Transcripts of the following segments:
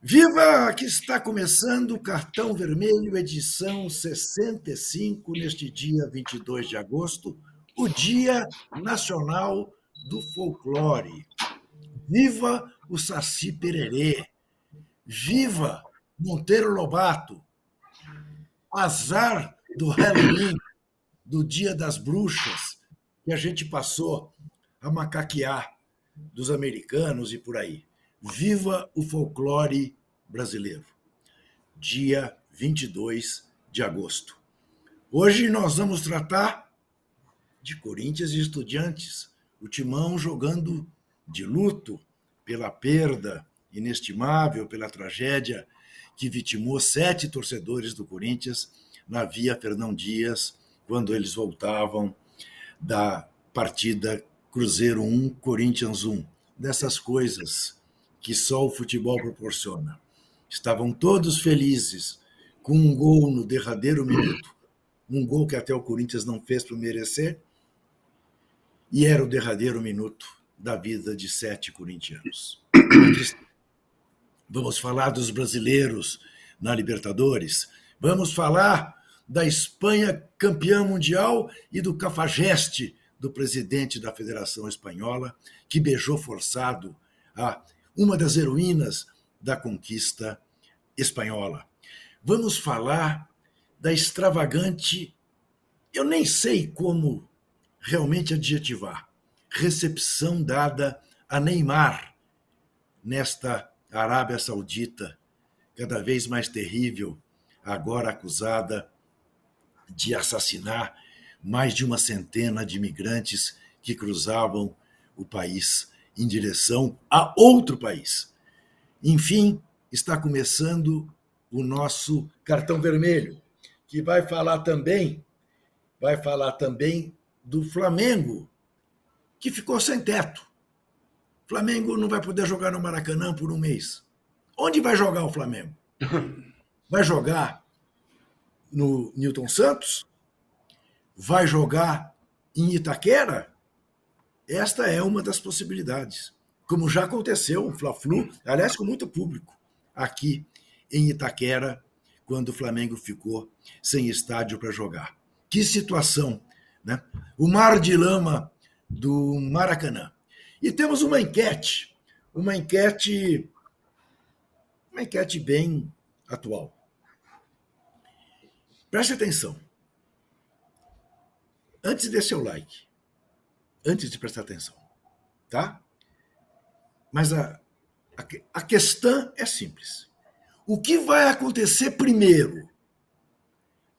Viva! Que está começando o Cartão Vermelho, edição 65, neste dia 22 de agosto, o Dia Nacional do Folclore. Viva o Saci Pererê! Viva Monteiro Lobato! Azar do Halloween, do Dia das Bruxas, que a gente passou a macaquear dos americanos e por aí. Viva o folclore brasileiro. Dia 22 de agosto. Hoje nós vamos tratar de Corinthians e Estudiantes, o Timão jogando de luto pela perda inestimável, pela tragédia que vitimou sete torcedores do Corinthians na Via Fernão Dias, quando eles voltavam da partida Cruzeiro 1, Corinthians 1. Dessas coisas que só o futebol proporciona. Estavam todos felizes com um gol no derradeiro minuto, um gol que até o Corinthians não fez para merecer, e era o derradeiro minuto da vida de sete corintianos. Vamos falar dos brasileiros na Libertadores, vamos falar da Espanha campeã mundial e do cafajeste do presidente da Federação Espanhola, que beijou forçado a uma das heroínas da conquista espanhola. Vamos falar da extravagante, eu nem sei como realmente adjetivar, recepção dada a Neymar nesta Arábia Saudita, cada vez mais terrível, agora acusada de assassinar mais de uma centena de imigrantes que cruzavam o país em direção a outro país. Enfim, está começando o nosso cartão vermelho, que vai falar também, vai falar também do Flamengo, que ficou sem teto. O Flamengo não vai poder jogar no Maracanã por um mês. Onde vai jogar o Flamengo? Vai jogar no Newton Santos? Vai jogar em Itaquera? Esta é uma das possibilidades. Como já aconteceu, o Fla-Flu, aliás, com muito público, aqui em Itaquera, quando o Flamengo ficou sem estádio para jogar. Que situação, né? O mar de lama do Maracanã. E temos uma enquete, uma enquete, uma enquete bem atual. Preste atenção. Antes de seu like, antes de prestar atenção, tá? Mas a, a, a questão é simples. O que vai acontecer primeiro?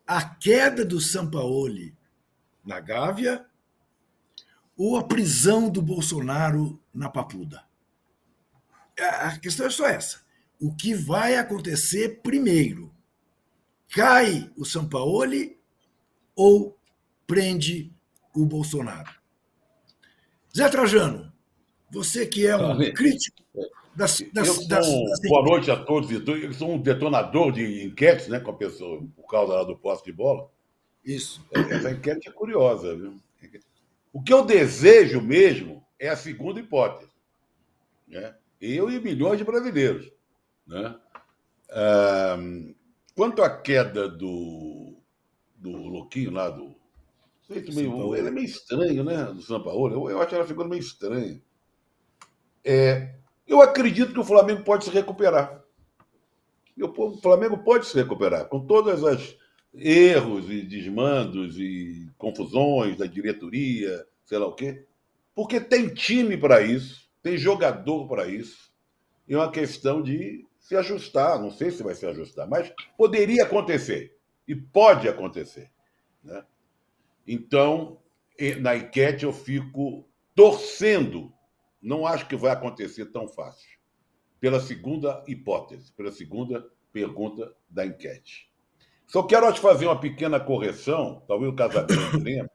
A queda do Sampaoli na Gávea ou a prisão do Bolsonaro na Papuda? A questão é só essa. O que vai acontecer primeiro? Cai o Sampaoli ou prende o Bolsonaro? Zé Trajano, você que é um crítico das, das, das, das, Boa noite a todos. Eu sou um detonador de enquetes né, com a pessoa, por causa do posse de bola. Isso. Essa enquete é curiosa. Viu? O que eu desejo mesmo é a segunda hipótese. Né? Eu e milhões de brasileiros. Né? Ah, quanto à queda do, do Louquinho lá, do meio, ele é meio estranho, né? Do São Paulo. Eu, eu acho ela figura meio estranha. É, eu acredito que o Flamengo pode se recuperar. O Flamengo pode se recuperar com todas as erros e desmandos e confusões da diretoria, sei lá o quê, porque tem time para isso, tem jogador para isso. É uma questão de se ajustar. Não sei se vai se ajustar, mas poderia acontecer e pode acontecer. Né? Então, na enquete eu fico torcendo. Não acho que vai acontecer tão fácil. Pela segunda hipótese, pela segunda pergunta da enquete. Só quero te fazer uma pequena correção, talvez o Casagrande lembre,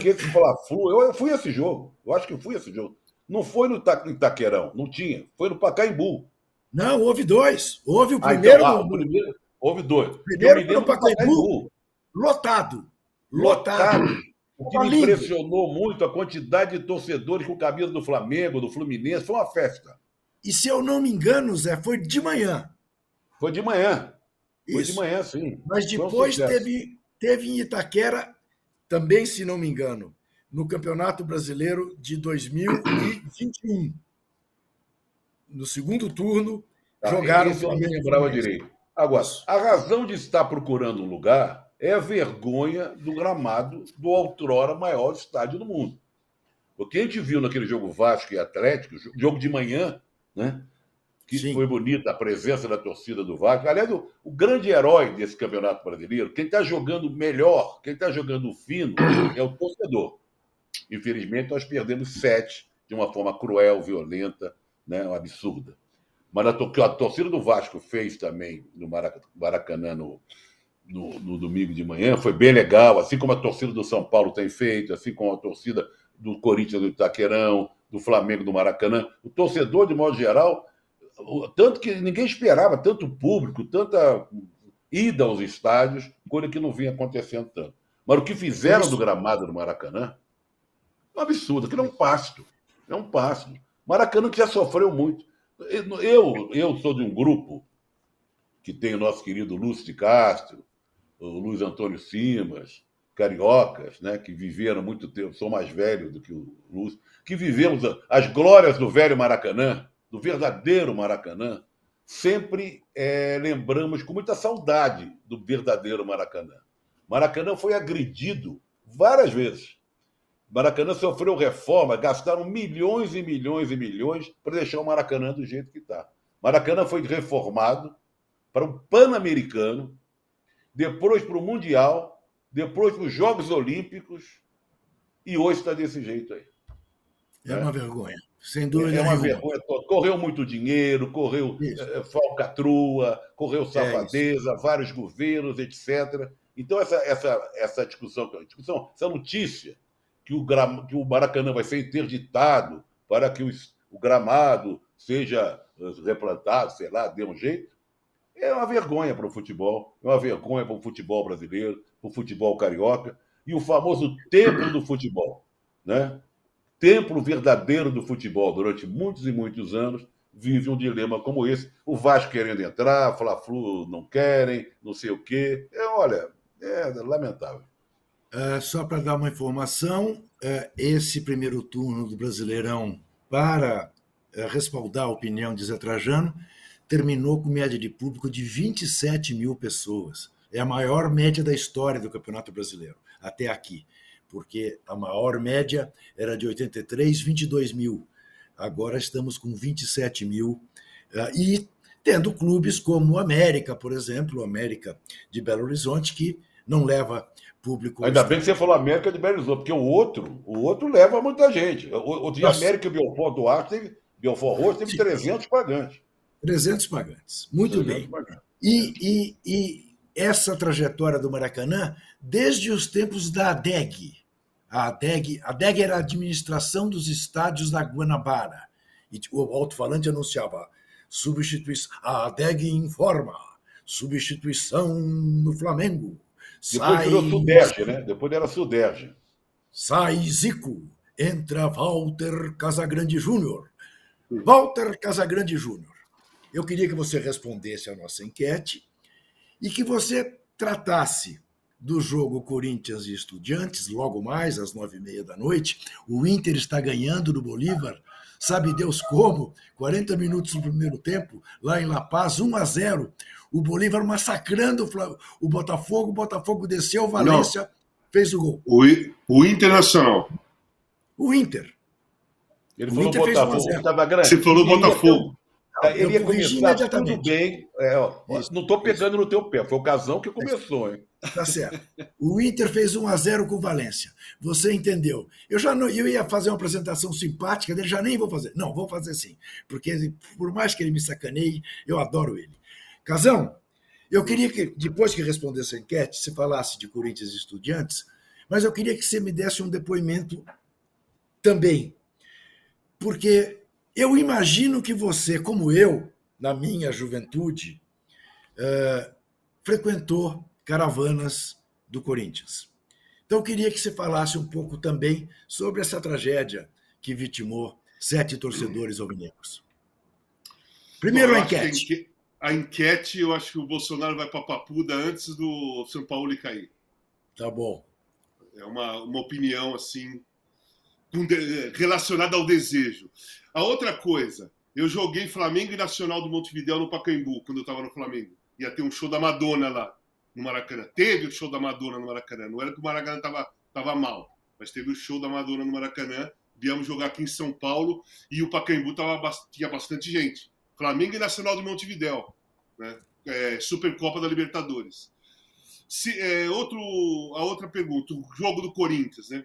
que esse Fla-Flu, eu fui esse jogo, eu acho que fui esse jogo. Não foi no Itaquerão, não tinha, foi no Pacaembu. Não, houve dois. Houve o primeiro. Ah, então, ah, o primeiro houve dois. Primeiro no Pacaembu, lotado. Lotado. O que me impressionou muito a quantidade de torcedores com camisa do Flamengo, do Fluminense, foi uma festa. e se eu não me engano, Zé, foi de manhã. Foi de manhã. Foi Isso. de manhã, sim. Mas depois um teve, teve em Itaquera, também, se não me engano, no Campeonato Brasileiro de 2021. No segundo turno, tá, jogaram o Flamengo. lembrava direito. Agora, a razão de estar procurando um lugar é a vergonha do gramado do outrora maior estádio do mundo. O que a gente viu naquele jogo Vasco e Atlético, jogo de manhã, né? que Sim. foi bonita a presença da torcida do Vasco. Aliás, o, o grande herói desse campeonato brasileiro, quem está jogando melhor, quem está jogando fino, é o torcedor. Infelizmente, nós perdemos sete de uma forma cruel, violenta, né, absurda. Mas a, a torcida do Vasco fez também no Maracanã no, no, no, domingo de manhã foi bem legal, assim como a torcida do São Paulo tem feito, assim como a torcida do Corinthians do Itaquerão, do Flamengo do Maracanã. O torcedor, de modo geral, tanto que ninguém esperava tanto público, tanta ida aos estádios, coisa que não vinha acontecendo tanto. Mas o que fizeram do gramado do Maracanã um absurdo, aquilo é um pasto. É um pasto. Maracanã que já sofreu muito. Eu, eu sou de um grupo que tem o nosso querido Lúcio de Castro, o Luiz Antônio Simas, cariocas, né, que viveram muito tempo, sou mais velho do que o Lúcio, que vivemos as glórias do velho Maracanã, do verdadeiro Maracanã, sempre é, lembramos com muita saudade do verdadeiro Maracanã. Maracanã foi agredido várias vezes. Maracanã sofreu reforma, gastaram milhões e milhões e milhões para deixar o Maracanã do jeito que está. Maracanã foi reformado para o Pan-Americano, depois para o Mundial, depois para os Jogos Olímpicos, e hoje está desse jeito aí. É, é uma vergonha. Sem dúvida. É uma vergonha toda. Correu muito dinheiro, correu é, falcatrua, correu é safadeza, é vários governos, etc. Então, essa, essa, essa discussão, discussão, essa notícia que o, que o Maracanã vai ser interditado para que o, o gramado seja eh, replantado, sei lá, dê um jeito, é uma vergonha para o futebol, é uma vergonha para o futebol brasileiro, para o futebol carioca, e o famoso templo do futebol. Né? templo verdadeiro do futebol durante muitos e muitos anos, vive um dilema como esse. O Vasco querendo entrar, Fla-Flu não querem, não sei o quê. É, olha, é lamentável. É, só para dar uma informação, é, esse primeiro turno do Brasileirão para é, respaldar a opinião de Zé Trajano terminou com média de público de 27 mil pessoas. É a maior média da história do Campeonato Brasileiro, até aqui porque a maior média era de 83, 22 mil. Agora estamos com 27 mil. Ah, e tendo clubes como o América, por exemplo, o América de Belo Horizonte, que não leva público. Ainda bem que você falou América de Belo Horizonte, porque o outro, o outro leva muita gente. O, o de América e Belfort Duarte teve, Belfort Roxo teve Sim. 300 pagantes. 300 pagantes. Muito 300 bem. Pagantes. E, e, e essa trajetória do Maracanã desde os tempos da ADEG. A ADEG, a ADEG era a administração dos estádios da Guanabara. E o alto-falante anunciava substituição. A ADEG informa substituição no Flamengo. Depois Sai... virou Suderge, né? Depois era Suderge. Sai Zico, entra Walter Casagrande Júnior. Walter Casagrande Júnior. Eu queria que você respondesse à nossa enquete e que você tratasse do jogo Corinthians e Estudiantes, logo mais às nove e meia da noite. O Inter está ganhando no Bolívar, sabe Deus como? 40 minutos no primeiro tempo, lá em La Paz, 1 a 0. O Bolívar massacrando o Botafogo, o Botafogo desceu, o Valência Não. fez o gol. O, o Internacional. O Inter. Ele o falou Inter Botafogo, estava grande. Você falou Botafogo. Ele ia começar tudo bem. É, ó, não estou pegando no teu pé, foi o Casão que começou, hein? Tá certo. O Inter fez 1 a 0 com o Valência. Você entendeu? Eu já não, eu ia fazer uma apresentação simpática dele, já nem vou fazer. Não, vou fazer sim. Porque por mais que ele me sacaneie, eu adoro ele. Casão, eu queria que, depois que respondesse a enquete, você falasse de Corinthians e Estudiantes, mas eu queria que você me desse um depoimento também. Porque eu imagino que você, como eu, na minha juventude, uh, frequentou caravanas do Corinthians. Então, eu queria que você falasse um pouco também sobre essa tragédia que vitimou sete torcedores alvinegros. Primeiro Bom, a que enquete. enque- A enquete, eu acho que o Bolsonaro vai para Papuda antes do São Paulo cair. Tá bom. É uma, uma opinião assim relacionada ao desejo. A outra coisa, eu joguei Flamengo e Nacional do Montevidéu no Pacaembu quando eu estava no Flamengo. Ia ter um show da Madonna lá no Maracanã. Teve o show da Madonna no Maracanã. Não era que o Maracanã estava tava mal, mas teve o show da Madonna no Maracanã. Viemos jogar aqui em São Paulo e o Pacaembu tava, tinha bastante gente. Flamengo e Nacional do Montevidéu, né? É, Supercopa da Libertadores. Se, é, outro, a outra pergunta, o jogo do Corinthians, né?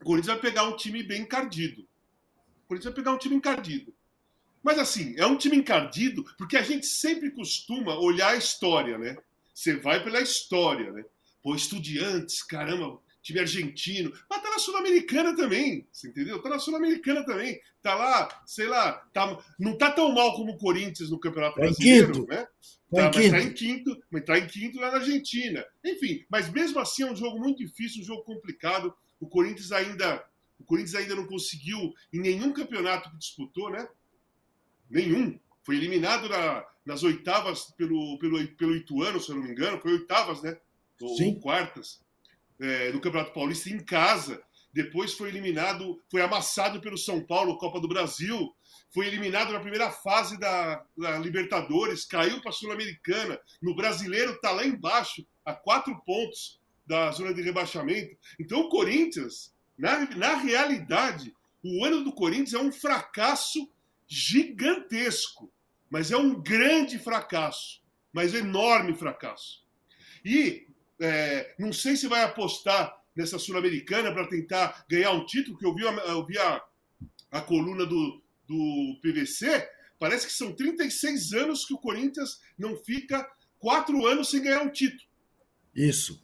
O Corinthians vai pegar um time bem encardido. O Corinthians vai pegar um time encardido. Mas assim, é um time encardido porque a gente sempre costuma olhar a história, né? Você vai pela história, né? Pô, estudiantes, caramba, time argentino. Mas tá na Sul-Americana também, você entendeu? Tá na Sul-Americana também. Tá lá, sei lá, tá, não tá tão mal como o Corinthians no Campeonato Tá Brasileiro, quinto. né? Tá em Tá, mas tá quinto. em quinto, mas tá em quinto lá na Argentina. Enfim, mas mesmo assim é um jogo muito difícil, um jogo complicado. O Corinthians ainda, o Corinthians ainda não conseguiu em nenhum campeonato que disputou, né? Nenhum. Foi eliminado na- nas oitavas pelo, pelo, pelo Ituano, se eu não me engano. Foi oitavas, né? Ou, Sim. ou quartas. é, no Campeonato Paulista em casa. Depois foi eliminado, foi amassado pelo São Paulo, Copa do Brasil. Foi eliminado na primeira fase da, da Libertadores, caiu para a Sul-Americana. No brasileiro está lá embaixo, a quatro pontos da zona de rebaixamento. Então o Corinthians, na, na realidade, o ano do Corinthians é um fracasso gigantesco. Mas é um grande fracasso. Mas enorme fracasso. E é, não sei se vai apostar nessa Sul-Americana para tentar ganhar um título, que eu vi, a- eu vi a, a coluna do, do PVC, parece que são 36 anos que o Corinthians não fica quatro anos sem ganhar um título, Isso,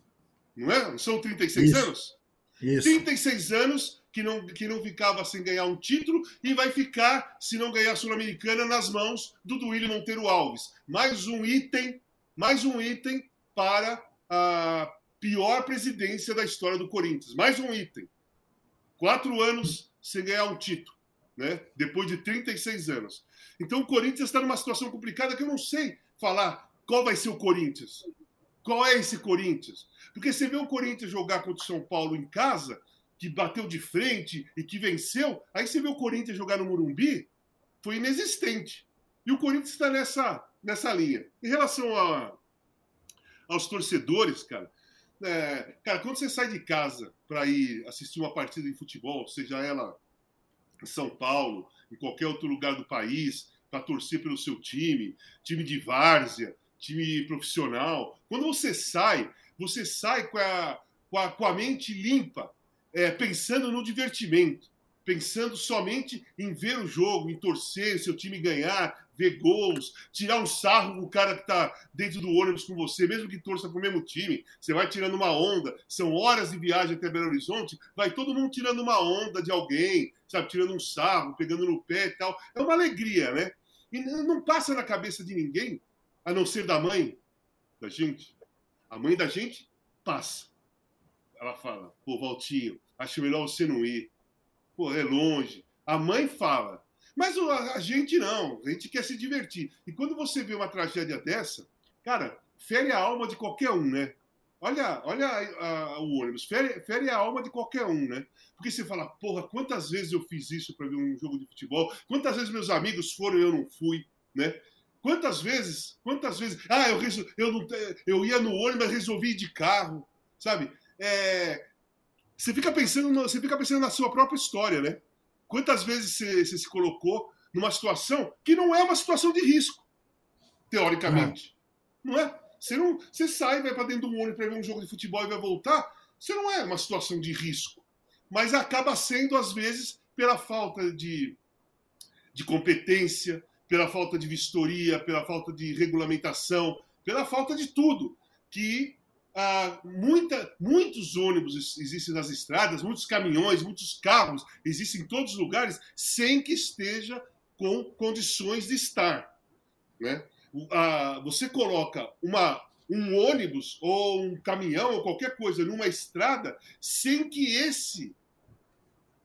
não é? Não são 36 Isso. anos? isso. 36 anos que não, que não ficava sem ganhar um título e vai ficar, se não ganhar a Sul-Americana, nas mãos do Duílio Monteiro Alves. Mais um item, mais um item para a pior presidência da história do Corinthians. Mais um item. Quatro anos sem ganhar um título, né? depois de 36 anos. Então o Corinthians está numa situação complicada que eu não sei falar qual vai ser o Corinthians. Qual é esse Corinthians? Porque você vê o Corinthians jogar contra o São Paulo em casa, que bateu de frente e que venceu, aí você vê o Corinthians jogar no Morumbi, foi inexistente. E o Corinthians está nessa, nessa linha. Em relação a, aos torcedores, cara, é, cara, quando você sai de casa para ir assistir uma partida de futebol, seja ela em São Paulo, em qualquer outro lugar do país, para torcer pelo seu time, time de várzea, time profissional, quando você sai, você sai com a, com a, com a mente limpa, é, pensando no divertimento, pensando somente em ver o jogo, em torcer, seu time ganhar, ver gols, tirar um sarro do cara que está dentro do ônibus com você, mesmo que torça para o mesmo time, você vai tirando uma onda, são horas de viagem até Belo Horizonte, vai todo mundo tirando uma onda de alguém, sabe, tirando um sarro, pegando no pé e tal. É uma alegria, né? E não passa na cabeça de ninguém, a não ser da mãe da gente. A mãe da gente passa. Ela fala, pô, Valtinho, acho melhor você não ir. Pô, é longe. A mãe fala. Mas a gente não, a gente quer se divertir. E quando você vê uma tragédia dessa, cara, fere a alma de qualquer um, né? Olha, olha a, a, o ônibus, fere, fere a alma de qualquer um, né? Porque você fala, porra, quantas vezes eu fiz isso para ver um jogo de futebol? Quantas vezes meus amigos foram e eu não fui, né? Quantas vezes, quantas vezes, ah, eu, eu, não, eu ia no ônibus, mas resolvi ir de carro, sabe? É, você fica pensando, no, você fica pensando na sua própria história, né? Quantas vezes você, você, se colocou numa situação que não é uma situação de risco, teoricamente, uhum. não é? Você não, você sai, vai para dentro do ônibus para ver um jogo de futebol e vai voltar, você não é uma situação de risco, mas acaba sendo às vezes pela falta de, de competência, pela falta de vistoria, pela falta de regulamentação, pela falta de tudo que ah, muita, muitos ônibus existem nas estradas, muitos caminhões, muitos carros existem em todos os lugares sem que esteja com condições de estar. Né? Ah, você coloca uma, um ônibus ou um caminhão ou qualquer coisa numa estrada sem que esse,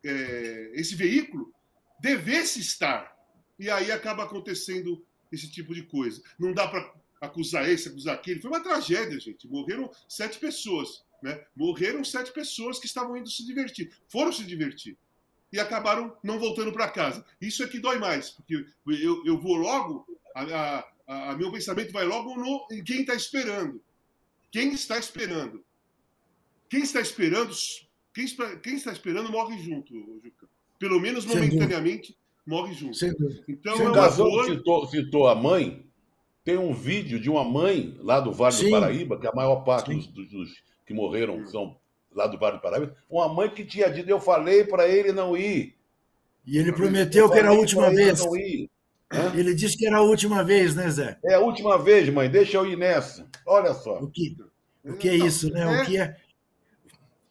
é, esse veículo devesse estar. E aí acaba acontecendo esse tipo de coisa. Não dá para acusar esse, acusar aquele. Foi uma tragédia, gente. Morreram sete pessoas. Né? Morreram sete pessoas que estavam indo se divertir. Foram se divertir. E acabaram não voltando para casa. Isso é que dói mais, porque eu, eu vou logo, a, a, a meu pensamento vai logo no, em quem está esperando. Quem está esperando? Quem está esperando, quem, quem está esperando morre junto, Juca. Pelo menos momentaneamente morre junto. Então, Sem é uma boa... citou, citou a mãe, tem um vídeo de uma mãe lá do Vale Sim. do Paraíba, que a maior parte dos, dos, dos, que morreram são lá do Vale do Paraíba, uma mãe que tinha dito, eu falei para ele não ir. E ele prometeu que era a última vez. Ele disse que era a última vez, né, Zé? É a última vez, mãe, deixa eu ir nessa. Olha só. O que, o que é isso, né? O que é,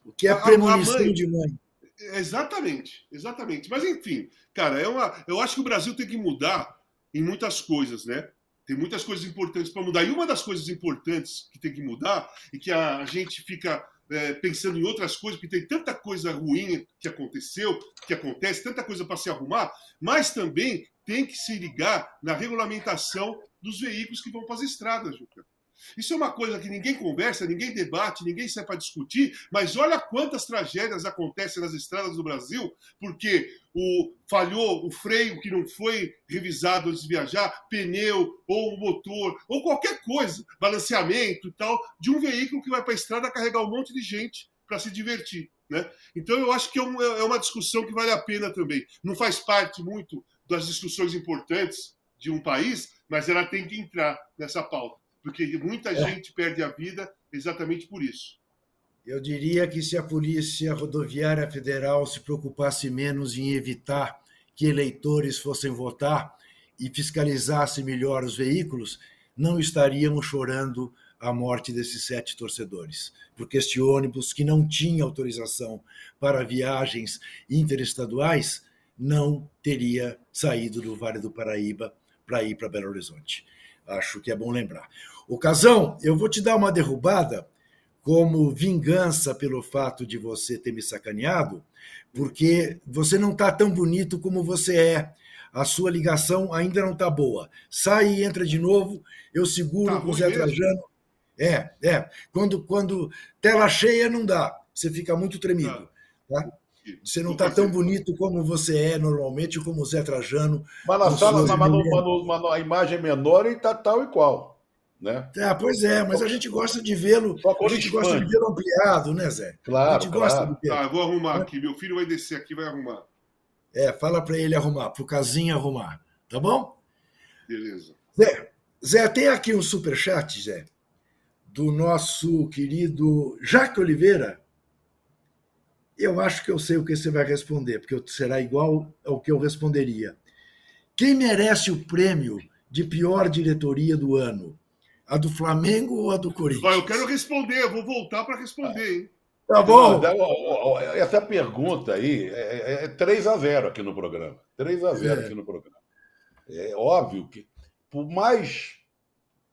o que é premonição mãe... de mãe? Exatamente, exatamente. Mas enfim, cara, é uma, eu acho que o Brasil tem que mudar em muitas coisas, né? Tem muitas coisas importantes para mudar. E uma das coisas importantes que tem que mudar e que a gente fica é, pensando em outras coisas, porque tem tanta coisa ruim que aconteceu, que acontece, tanta coisa para se arrumar, mas também tem que se ligar na regulamentação dos veículos que vão para as estradas, Juca. Isso é uma coisa que ninguém conversa, ninguém debate, ninguém sai para discutir, mas olha quantas tragédias acontecem nas estradas do Brasil, porque o falhou o freio que não foi revisado antes de viajar, pneu ou o motor ou qualquer coisa, balanceamento e tal, de um veículo que vai para a estrada carregar um monte de gente para se divertir. Né? Então eu acho que é, é uma discussão que vale a pena também. Não faz parte muito das discussões importantes de um país, mas ela tem que entrar nessa pauta porque muita é. gente perde a vida exatamente por isso. Eu diria que se a Polícia Rodoviária Federal se preocupasse menos em evitar que eleitores fossem votar e fiscalizasse melhor os veículos, não estaríamos chorando a morte desses sete torcedores, porque este ônibus que não tinha autorização para viagens interestaduais não teria saído do Vale do Paraíba para ir para Belo Horizonte. Acho que é bom lembrar. Ocasão, eu vou te dar uma derrubada como vingança pelo fato de você ter me sacaneado, porque você não está tão bonito como você é. A sua ligação ainda não está boa. Sai e entra de novo, eu seguro tá com o Zé Trajano. É, é. Quando, quando tela cheia não dá, você fica muito tremido. Tá. tá? Você não está tão bonito como você é normalmente, como o Zé Trajano. Mas na sala, mas, a imagem é menor e está tal e qual. Né? É, pois é, mas a gente gosta de vê-lo. A gente gosta de vê-lo ampliado, né, Zé? Claro. A gente claro. gosta de Tá, vou arrumar aqui. Meu filho vai descer aqui vai arrumar. É, fala para ele arrumar, para o casinho arrumar. Tá bom? Beleza. Zé, Zé, tem aqui um superchat, Zé, do nosso querido Jaque Oliveira. Eu acho que eu sei o que você vai responder, porque será igual ao que eu responderia. Quem merece o prêmio de pior diretoria do ano? A do Flamengo ou a do Corinthians? Eu quero responder, eu vou voltar para responder, hein? Tá bom. Essa pergunta aí é, é 3 é a 0 aqui no programa. 3 a 0 é. aqui no programa. É óbvio que, por mais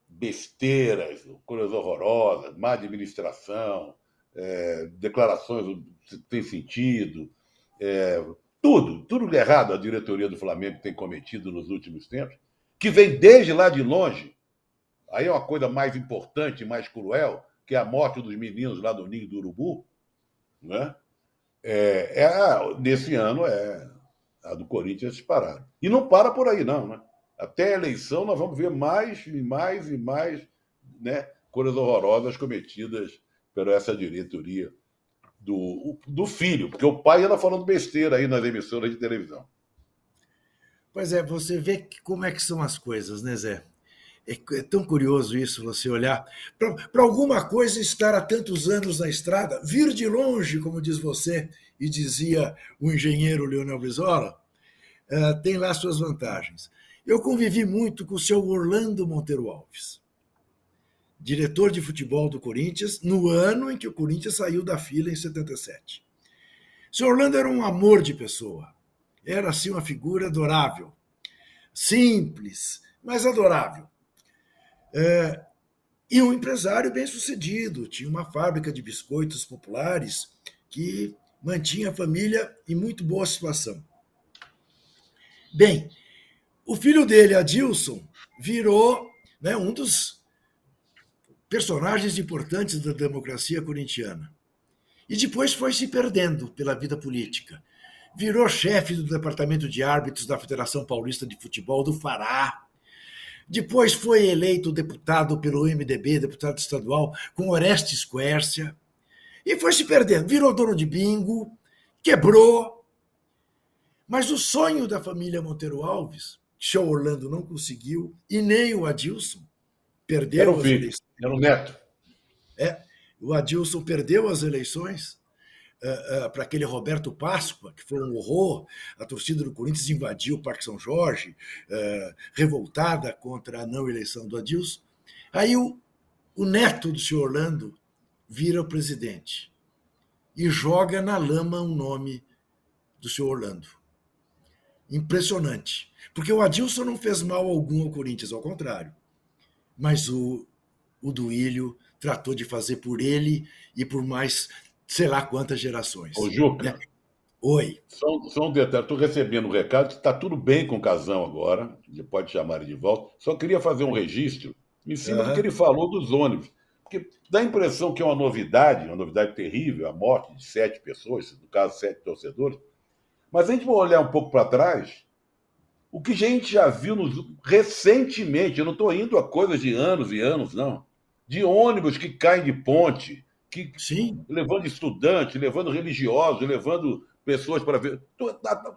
besteiras, coisas horrorosas, má administração, é, declarações sem sentido, é, tudo, tudo errado a diretoria do Flamengo tem cometido nos últimos tempos, que vem desde lá de longe, Aí é uma coisa mais importante, mais cruel, que é a morte dos meninos lá do Ninho do Urubu. Né? É, é, nesse ano é a do Corinthians disparada. E não para por aí, não. Né? Até a eleição nós vamos ver mais e mais e mais né, coisas horrorosas cometidas por essa diretoria do, do filho, porque o pai anda falando besteira aí nas emissoras de televisão. Pois é, você vê como é que são as coisas, né, Zé? É, é tão curioso isso, você olhar para alguma coisa estar há tantos anos na estrada, vir de longe, como diz você, e dizia o engenheiro Leonel Brizola, uh, tem lá suas vantagens. Eu convivi muito com o seu Orlando Monteiro Alves, diretor de futebol do Corinthians, no ano em que o Corinthians saiu da fila em 77. O seu Orlando era um amor de pessoa, era assim uma figura adorável, simples, mas adorável. É, e um empresário bem sucedido, tinha uma fábrica de biscoitos populares que mantinha a família em muito boa situação. Bem, o filho dele, Adilson, virou né, um dos personagens importantes da democracia corintiana. E depois foi se perdendo pela vida política. Virou chefe do departamento de árbitros da Federação Paulista de Futebol, do Fará. Depois foi eleito deputado pelo MDB, deputado estadual, com Orestes Quércia. E foi se perdendo. Virou dono de bingo, quebrou. Mas o sonho da família Monteiro Alves, que o Orlando não conseguiu, e nem o Adilson, perderam era o filho, Era o neto. É, o Adilson perdeu as eleições uh, uh, para aquele Roberto Páscoa, que foi um horror. A torcida do Corinthians invadiu o Parque São Jorge, uh, revoltada contra a não eleição do Adilson. Aí o, o neto do senhor Orlando vira o presidente e joga na lama o nome do senhor Orlando. Impressionante. Porque o Adilson não fez mal algum ao Corinthians, ao contrário. Mas o, o Duílio tratou de fazer por ele e por mais sei lá quantas gerações. Ô, Juca. É. Oi. Só, só um detalhe, estou recebendo um recado que está tudo bem com o Casão agora, pode chamar ele de volta. Só queria fazer um registro em cima uhum. do que ele falou dos ônibus. Porque dá a impressão que é uma novidade, uma novidade terrível, a morte de sete pessoas, no caso, sete torcedores. Mas a gente vai olhar um pouco para trás, o que a gente já viu nos, recentemente, eu não estou indo a coisas de anos e anos, não de ônibus que caem de ponte, que Sim. levando estudantes, levando religiosos, levando pessoas para ver.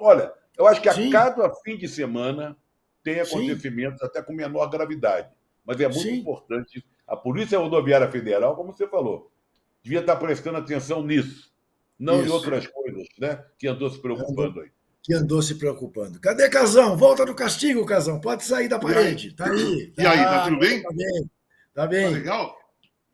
Olha, eu acho que a Sim. cada fim de semana tem acontecimentos Sim. até com menor gravidade. Mas é muito Sim. importante. A Polícia Rodoviária Federal, como você falou, devia estar prestando atenção nisso, não Isso. em outras coisas, né? Que andou se preocupando aí. Que andou se preocupando. Cadê Casão? Volta do castigo, Casão. Pode sair da parede. Tá aí. Tá, e aí, tá tudo bem? Tá bem. Tá bem. Tá legal?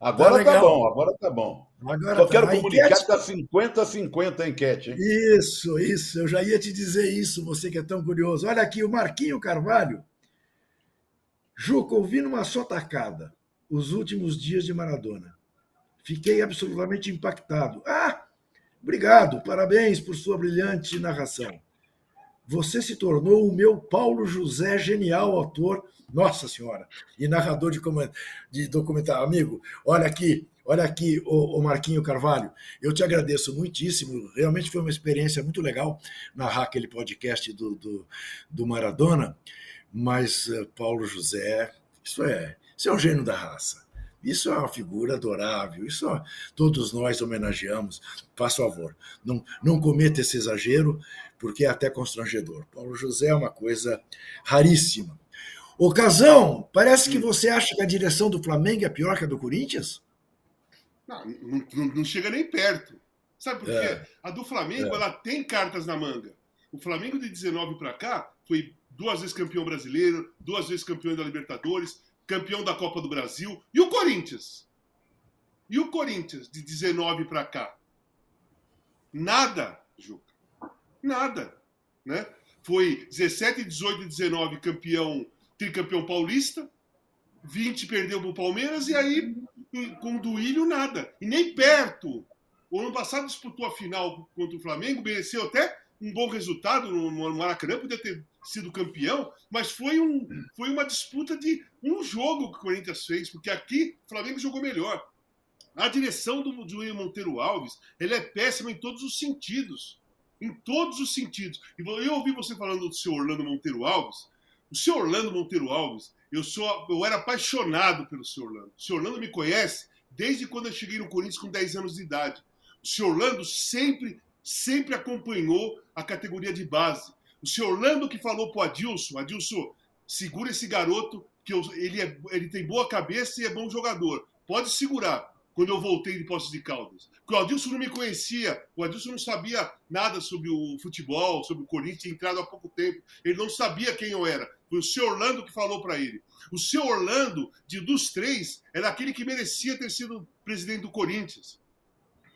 Agora tá, legal. tá bom, agora tá bom. Agora Só tá. quero comunicar enquete... que tá 50 a 50 a enquete. Hein? Isso, isso. Eu já ia te dizer isso, você que é tão curioso. Olha aqui, o Marquinho Carvalho. Juca, ouvi numa só tacada os últimos dias de Maradona. Fiquei absolutamente impactado. Ah, obrigado, parabéns por sua brilhante narração. Você se tornou o meu Paulo José genial autor nossa Senhora! E narrador de, de documentário. Amigo, olha aqui, olha aqui, o, Marquinho Carvalho. Eu te agradeço muitíssimo. Realmente foi uma experiência muito legal narrar aquele podcast do, do, do Maradona. Mas uh, Paulo José, isso é, isso é um gênio da raça. Isso é uma figura adorável. Isso todos nós homenageamos. Faz favor, não, não cometa esse exagero, porque é até constrangedor. Paulo José é uma coisa raríssima. Ô, Casão, parece que você acha que a direção do Flamengo é pior que a do Corinthians? Não, não, não chega nem perto. Sabe por quê? É. A do Flamengo, é. ela tem cartas na manga. O Flamengo de 19 para cá foi duas vezes campeão brasileiro, duas vezes campeão da Libertadores, campeão da Copa do Brasil. E o Corinthians? E o Corinthians de 19 para cá? Nada, Juca. Nada, né? Foi 17, 18 e 19 campeão tricampeão paulista, 20 perdeu para o Palmeiras e aí com o Duílio nada. E nem perto. O ano passado disputou a final contra o Flamengo, mereceu até um bom resultado no Maracanã, podia ter sido campeão, mas foi, um, foi uma disputa de um jogo que o Corinthians fez, porque aqui o Flamengo jogou melhor. A direção do João Monteiro Alves ele é péssima em todos os sentidos. Em todos os sentidos. E eu ouvi você falando do seu Orlando Monteiro Alves, o senhor Orlando Monteiro Alves, eu, sou, eu era apaixonado pelo senhor Orlando. O senhor Orlando me conhece desde quando eu cheguei no Corinthians com 10 anos de idade. O senhor Orlando sempre, sempre acompanhou a categoria de base. O senhor Orlando que falou para o Adilson, Adilson, segura esse garoto, que eu, ele, é, ele tem boa cabeça e é bom jogador. Pode segurar quando eu voltei de Poços de Caldas. Porque o Adilson não me conhecia, o Adilson não sabia nada sobre o futebol, sobre o Corinthians, tinha entrado há pouco tempo. Ele não sabia quem eu era. Foi o seu Orlando que falou para ele. O seu Orlando, de dos três, era aquele que merecia ter sido presidente do Corinthians.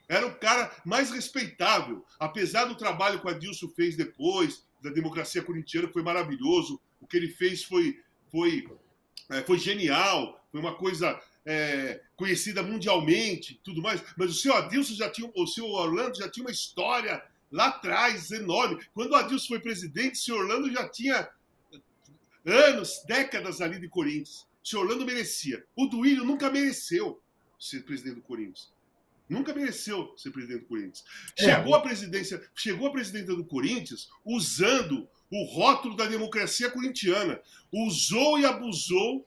Era o cara mais respeitável, apesar do trabalho que o Adilson fez depois, da democracia corintiana, que foi maravilhoso. O que ele fez foi, foi, é, foi genial, foi uma coisa é, conhecida mundialmente, tudo mais. Mas o seu Adilson já tinha, o seu Orlando já tinha uma história lá atrás enorme. Quando o Adilson foi presidente, o seu Orlando já tinha anos, décadas ali de Corinthians. Se Orlando merecia. O Duílio nunca mereceu ser presidente do Corinthians. Nunca mereceu ser presidente do Corinthians. É. Chegou à presidência, chegou à presidência do Corinthians usando o rótulo da democracia corintiana. Usou e abusou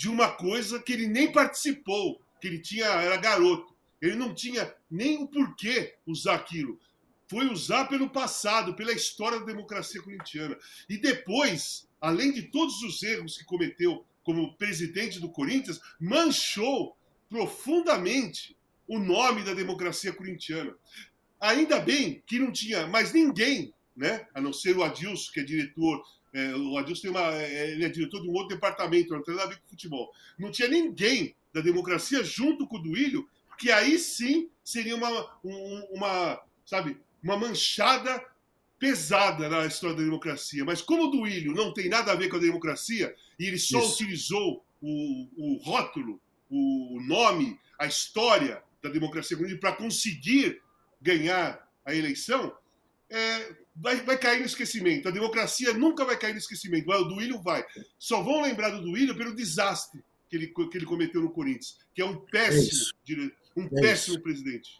de uma coisa que ele nem participou, que ele tinha era garoto. Ele não tinha nem o porquê usar aquilo. Foi usar pelo passado, pela história da democracia corintiana. E depois, além de todos os erros que cometeu como presidente do Corinthians, manchou profundamente o nome da democracia corintiana. Ainda bem que não tinha mais ninguém, né, a não ser o Adilson, que é diretor é, o Adilson tem uma, é, ele é diretor de um outro departamento, não tem nada a ver com futebol. Não tinha ninguém da democracia junto com o Duílio, que aí sim seria uma, uma, sabe, uma manchada pesada na história da democracia. Mas como o Duílio não tem nada a ver com a democracia, e ele só Isso. utilizou o, o rótulo, o nome, a história da democracia para conseguir ganhar a eleição, é, vai, vai cair no esquecimento. A democracia nunca vai cair no esquecimento. O Duílio vai. Só vão lembrar do Duílio pelo desastre que ele, que ele cometeu no Corinthians, que é um péssimo, é um é péssimo isso. presidente.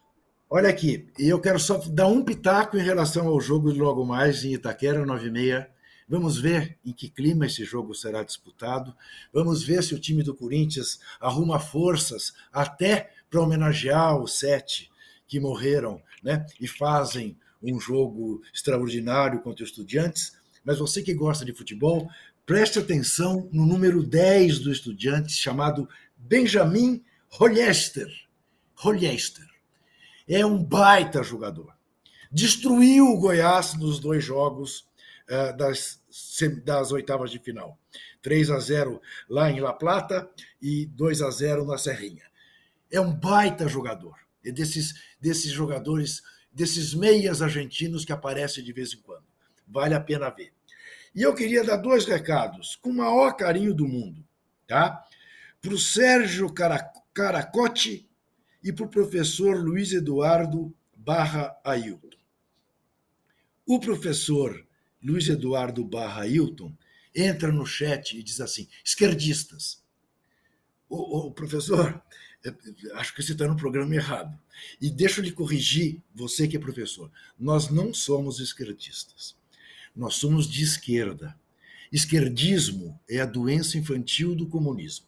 Olha aqui, e eu quero só dar um pitaco em relação ao jogo de logo mais em Itaquera, 9 e meia. Vamos ver em que clima esse jogo será disputado. Vamos ver se o time do Corinthians arruma forças até para homenagear os sete que morreram né, e fazem um jogo extraordinário contra os Estudiantes, mas você que gosta de futebol, preste atenção no número 10 do Estudiantes, chamado Benjamin Rollester. Rollester. É um baita jogador. Destruiu o Goiás nos dois jogos uh, das, das oitavas de final. 3 a 0 lá em La Plata e 2 a 0 na Serrinha. É um baita jogador. É desses, desses jogadores desses meias argentinos que aparecem de vez em quando. Vale a pena ver. E eu queria dar dois recados, com o maior carinho do mundo, tá? Para o Sérgio Caracote e para o professor Luiz Eduardo Barra Ailton. O professor Luiz Eduardo Barra Ailton entra no chat e diz assim: esquerdistas. O professor, acho que você está no programa errado. E deixa eu lhe corrigir, você que é professor. Nós não somos esquerdistas. Nós somos de esquerda. Esquerdismo é a doença infantil do comunismo.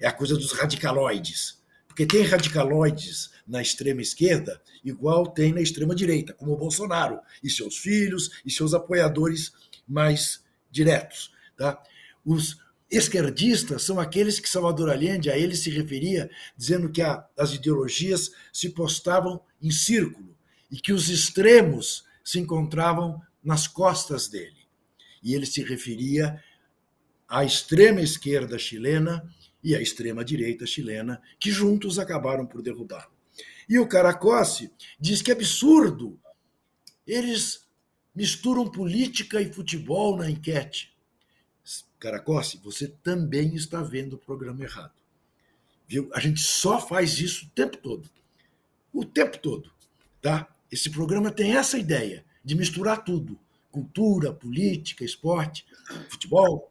É a coisa dos radicaloides. Porque tem radicaloides na extrema esquerda, igual tem na extrema direita, como o Bolsonaro e seus filhos e seus apoiadores mais diretos. Tá? Os, Esquerdistas são aqueles que Salvador Allende a ele se referia, dizendo que a, as ideologias se postavam em círculo e que os extremos se encontravam nas costas dele. E ele se referia à extrema esquerda chilena e à extrema direita chilena, que juntos acabaram por derrubá-lo. E o Caracossi diz que é absurdo. Eles misturam política e futebol na enquete. Caracossi, você também está vendo o programa errado. Viu? A gente só faz isso o tempo todo. O tempo todo. Tá? Esse programa tem essa ideia de misturar tudo: cultura, política, esporte, futebol,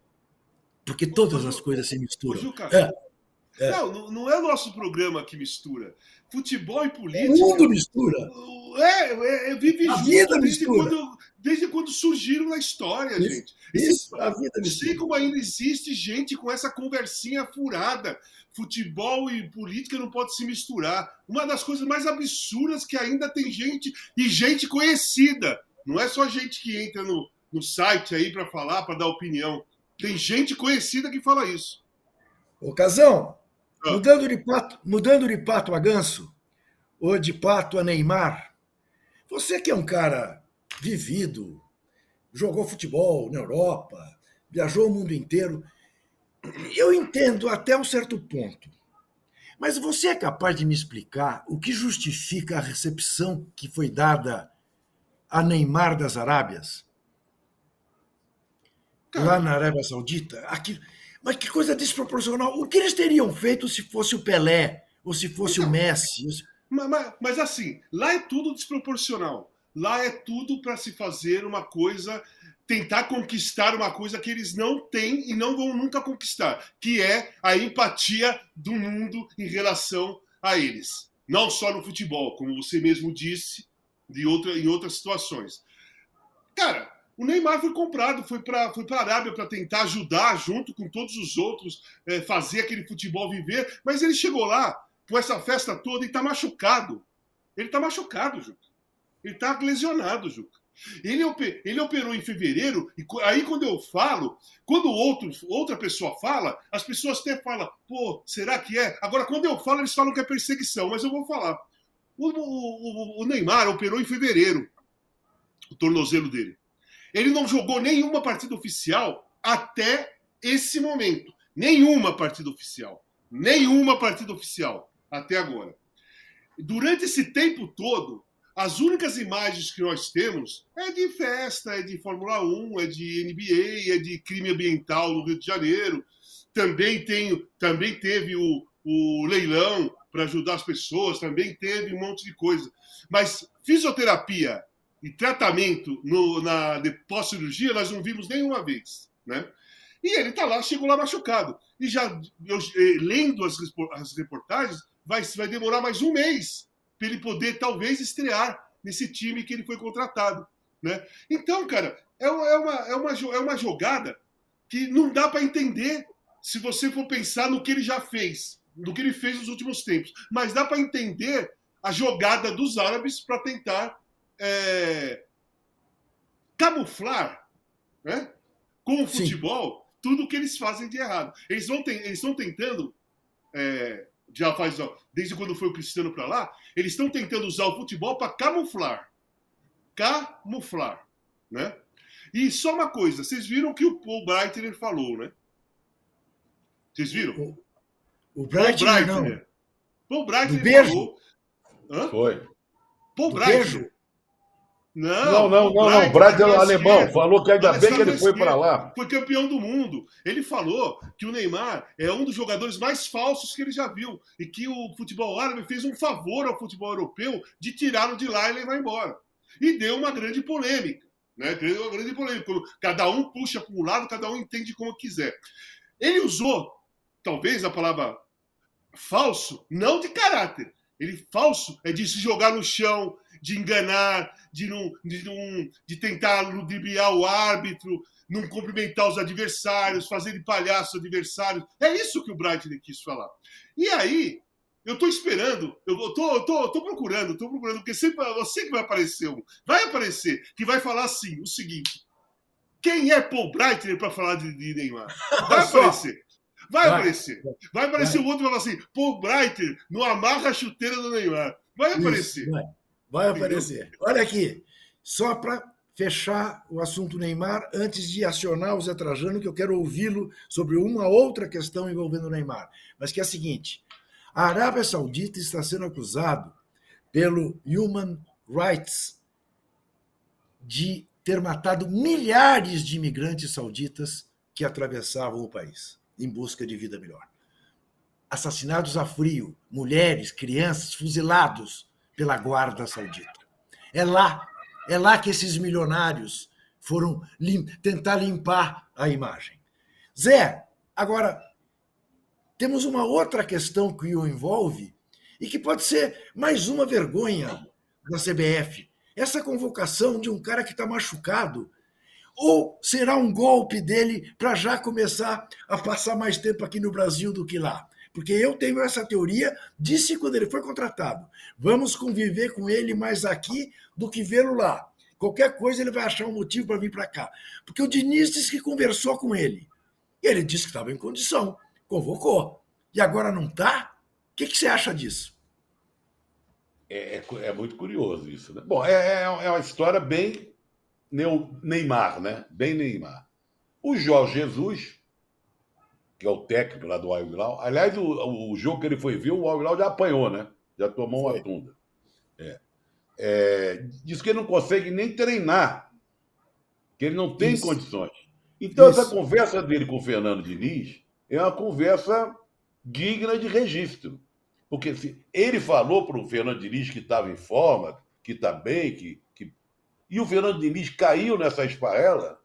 porque todas as coisas se misturam. Juca, é, é. Não, não é o nosso programa que mistura. Futebol e política. O mundo mistura. É, é, é vive a vida desde mistura. quando, desde quando surgiram na história, isso, gente. Isso, a vida Não sei como ainda existe gente com essa conversinha furada. Futebol e política não pode se misturar. Uma das coisas mais absurdas que ainda tem gente, e gente conhecida. Não é só gente que entra no, no site aí para falar, para dar opinião. Tem gente conhecida que fala isso. Ocasão, ah. Mudando, de pato, mudando de pato a ganso, ou de pato a Neymar, você que é um cara vivido, jogou futebol na Europa, viajou o mundo inteiro, eu entendo até um certo ponto. Mas você é capaz de me explicar o que justifica a recepção que foi dada a Neymar das Arábias? Lá na Arábia Saudita? Aqui, mas que coisa desproporcional. O que eles teriam feito se fosse o Pelé, ou se fosse o Messi? Mas, mas, mas assim, lá é tudo desproporcional. Lá é tudo para se fazer uma coisa tentar conquistar uma coisa que eles não têm e não vão nunca conquistar, que é a empatia do mundo em relação a eles. Não só no futebol, como você mesmo disse, de outra, em outras situações. Cara, o Neymar foi comprado, foi para foi a Arábia para tentar ajudar, junto com todos os outros, é, fazer aquele futebol viver, mas ele chegou lá com essa festa toda e está machucado. Ele está machucado, Juca. Ele está lesionado, Juca. Ele, ele operou em fevereiro, e aí quando eu falo, quando outro, outra pessoa fala, as pessoas até falam, pô, será que é? Agora, quando eu falo, eles falam que é perseguição, mas eu vou falar. O, o, o Neymar operou em fevereiro o tornozelo dele. Ele não jogou nenhuma partida oficial até esse momento. Nenhuma partida oficial. Nenhuma partida oficial até agora. Durante esse tempo todo, as únicas imagens que nós temos é de festa, é de Fórmula 1, é de NBA, é de crime ambiental no Rio de Janeiro. Também, tem, também teve o, o leilão para ajudar as pessoas, também teve um monte de coisa. Mas fisioterapia e tratamento no, na pós-cirurgia nós não vimos nenhuma vez. Né? E ele está lá, chegou lá machucado. E já eu, eh, lendo as, as reportagens, vai, vai demorar mais um mês para ele poder talvez estrear nesse time que ele foi contratado. Né? Então, cara, é uma, é, uma, é, uma, é uma jogada que não dá para entender se você for pensar no que ele já fez, no que ele fez nos últimos tempos. Mas dá para entender a jogada dos árabes para tentar é, camuflar né, com o futebol Sim. tudo o que eles fazem de errado. Eles estão tentando é, já faz, desde quando foi o Cristiano para lá, eles estão tentando usar o futebol para camuflar. Camuflar, né? E só uma coisa, vocês viram que o Paul Breitner falou, né? Vocês viram? O, o Breitner, Paul Breitner. Não. Paul Breitner falou... Hã? Foi. Paul Breitner. Beijo. Não, não, não, não. Brad é alemão. Falou que ainda bem que ele foi para lá. Foi campeão do mundo. Ele falou que o Neymar é um dos jogadores mais falsos que ele já viu. E que o futebol árabe fez um favor ao futebol europeu de tirá-lo de lá e levar embora. E deu uma grande polêmica. Né? Deu uma grande polêmica. Cada um puxa para um lado, cada um entende como quiser. Ele usou, talvez, a palavra falso, não de caráter. Ele falso é de se jogar no chão, de enganar, de, não, de, não, de tentar ludibriar o árbitro, não cumprimentar os adversários, fazer de palhaço adversários. É isso que o Brighton quis falar. E aí, eu estou esperando, eu tô, tô, tô procurando, estou procurando, porque sempre eu sei que vai aparecer um. Vai aparecer, que vai falar assim, o seguinte. Quem é Paul Breitner para falar de, de, Neymar? Vai aparecer. Vai, vai aparecer. Vai aparecer o outro e falar assim: Paul Breitner não amarra a chuteira do Neymar. Vai aparecer. Isso, vai. Vai aparecer. Olha aqui, só para fechar o assunto Neymar, antes de acionar o Zé Trajano, que eu quero ouvi-lo sobre uma outra questão envolvendo o Neymar. Mas que é a seguinte: a Arábia Saudita está sendo acusado pelo Human Rights de ter matado milhares de imigrantes sauditas que atravessavam o país em busca de vida melhor. Assassinados a frio, mulheres, crianças, fuzilados pela Guarda Saudita. É lá, é lá que esses milionários foram lim tentar limpar a imagem. Zé, agora temos uma outra questão que o envolve e que pode ser mais uma vergonha da CBF. Essa convocação de um cara que está machucado. Ou será um golpe dele para já começar a passar mais tempo aqui no Brasil do que lá? Porque eu tenho essa teoria, disse quando ele foi contratado. Vamos conviver com ele mais aqui do que vê-lo lá. Qualquer coisa ele vai achar um motivo para vir para cá. Porque o Diniz disse que conversou com ele. Ele disse que estava em condição, convocou. E agora não está? O que, que você acha disso? É, é, é, muito curioso isso. Né? Bom, é, é, é uma história bem Neymar, né? Bem Neymar. O Jorge Jesus que é o técnico lá do Al Aliás, o, o jogo que ele foi ver, o Al já apanhou, né? Já tomou uma tunda. É. É, diz que ele não consegue nem treinar, que ele não tem Isso. condições. Então, Isso. essa conversa dele com o Fernando Diniz é uma conversa digna de registro. Porque se ele falou para o Fernando Diniz que estava em forma, que está bem, que. E o Fernando Diniz caiu nessa esparela,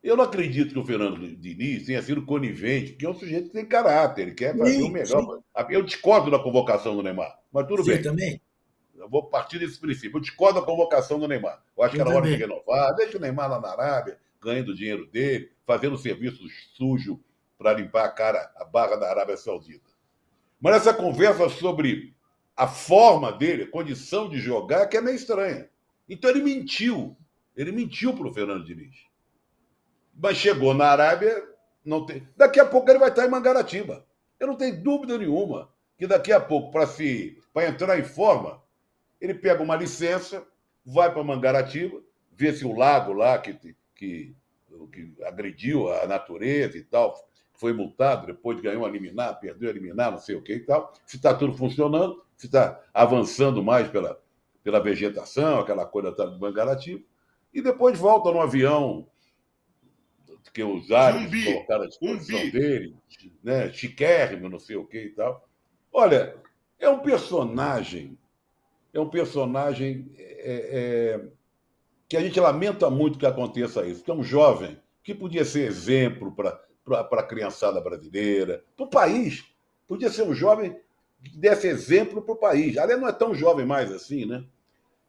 Eu não acredito que o Fernando Diniz tenha sido conivente, porque é um sujeito que tem caráter, ele quer fazer sim, o melhor. Sim. Eu discordo da convocação do Neymar, mas tudo sim, bem. também. Eu vou partir desse princípio. Eu discordo da convocação do Neymar. Eu acho eu que era também. hora de renovar. Deixa o Neymar lá na Arábia, ganhando o dinheiro dele, fazendo serviço sujo para limpar a cara, a barra da Arábia Saudita. Mas essa conversa sobre a forma dele, a condição de jogar, que é meio estranha. Então ele mentiu. Ele mentiu para o Fernando Diniz. Mas chegou na Arábia, não tem. Daqui a pouco ele vai estar em Mangaratiba. Eu não tenho dúvida nenhuma que daqui a pouco, para se para entrar em forma, ele pega uma licença, vai para Mangaratiba, vê se o lago lá que, que, que agrediu a natureza e tal, foi multado depois de ganhar um liminar, perdeu a liminar, não sei o que e tal, se está tudo funcionando, se está avançando mais pela, pela vegetação, aquela coisa do Mangaratiba, e depois volta no avião que os árabes colocaram à disposição um dele, né, chiquérrimo, não sei o que e tal. Olha, é um personagem, é um personagem é, é, que a gente lamenta muito que aconteça isso, que é um jovem que podia ser exemplo para a criançada brasileira, para o país. Podia ser um jovem que desse exemplo para o país. Aliás, não é tão jovem mais assim, né?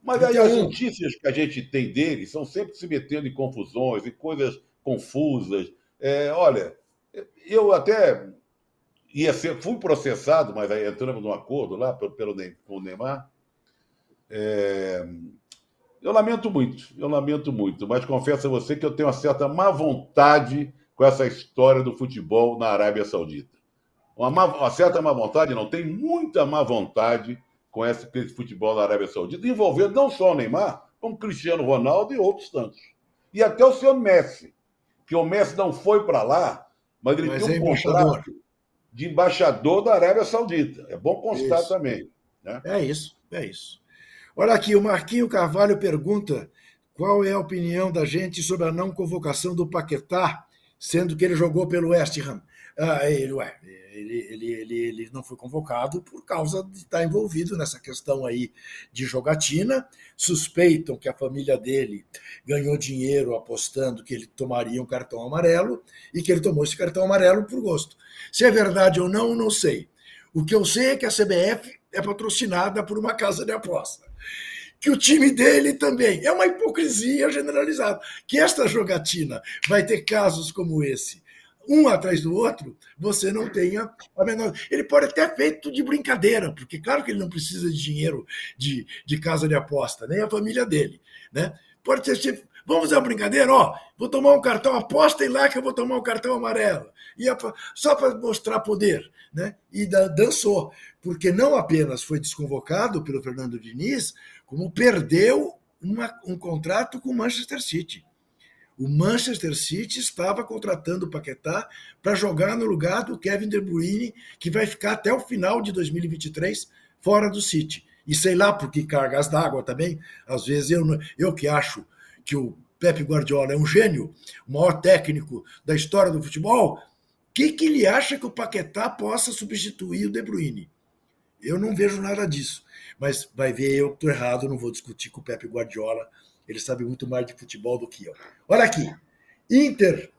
Mas aí as notícias que a gente tem dele são sempre se metendo em confusões, e coisas confusas. É, olha, eu até ia ser, fui processado, mas aí entramos num acordo lá pelo, pelo, com o Neymar. É, eu lamento muito, eu lamento muito, mas confesso a você que eu tenho uma certa má vontade com essa história do futebol na Arábia Saudita. Uma, má, uma certa má vontade, não, tem muita má vontade com esse, futebol na Arábia Saudita, envolvendo não só o Neymar, como Cristiano Ronaldo e outros tantos. E até o senhor Messi que o Messi não foi para lá, mas ele mas tem um é contrato de embaixador da Arábia Saudita. É bom constar isso. também. Né? É isso, é isso. Olha aqui, o Marquinho Carvalho pergunta qual é a opinião da gente sobre a não convocação do Paquetá, sendo que ele jogou pelo West Ham. Ah, ele, ué, ele, ele, ele, ele não foi convocado por causa de estar envolvido nessa questão aí de jogatina. Suspeitam que a família dele ganhou dinheiro apostando que ele tomaria um cartão amarelo e que ele tomou esse cartão amarelo por gosto. Se é verdade ou não, não sei. O que eu sei é que a CBF é patrocinada por uma casa de aposta que o time dele também. É uma hipocrisia generalizada. Que esta jogatina vai ter casos como esse um atrás do outro, você não tenha a menor. Ele pode até feito de brincadeira, porque claro que ele não precisa de dinheiro de, de casa de aposta, nem a família dele. Né? Pode ter sido. Vamos fazer uma brincadeira, ó, vou tomar um cartão, apostem lá que eu vou tomar um cartão amarelo. E só para mostrar poder. Né? E dançou, porque não apenas foi desconvocado pelo Fernando Diniz, como perdeu uma, um contrato com o Manchester City. O Manchester City estava contratando o Paquetá para jogar no lugar do Kevin De Bruyne, que vai ficar até o final de 2023 fora do City. E sei lá por que cargas d'água também. Às vezes eu, eu que acho que o Pepe Guardiola é um gênio, o maior técnico da história do futebol, o que, que ele acha que o Paquetá possa substituir o De Bruyne? Eu não vejo nada disso. Mas vai ver, eu estou errado, não vou discutir com o Pepe Guardiola ele sabe muito mais de futebol do que eu. Olha aqui. Inter,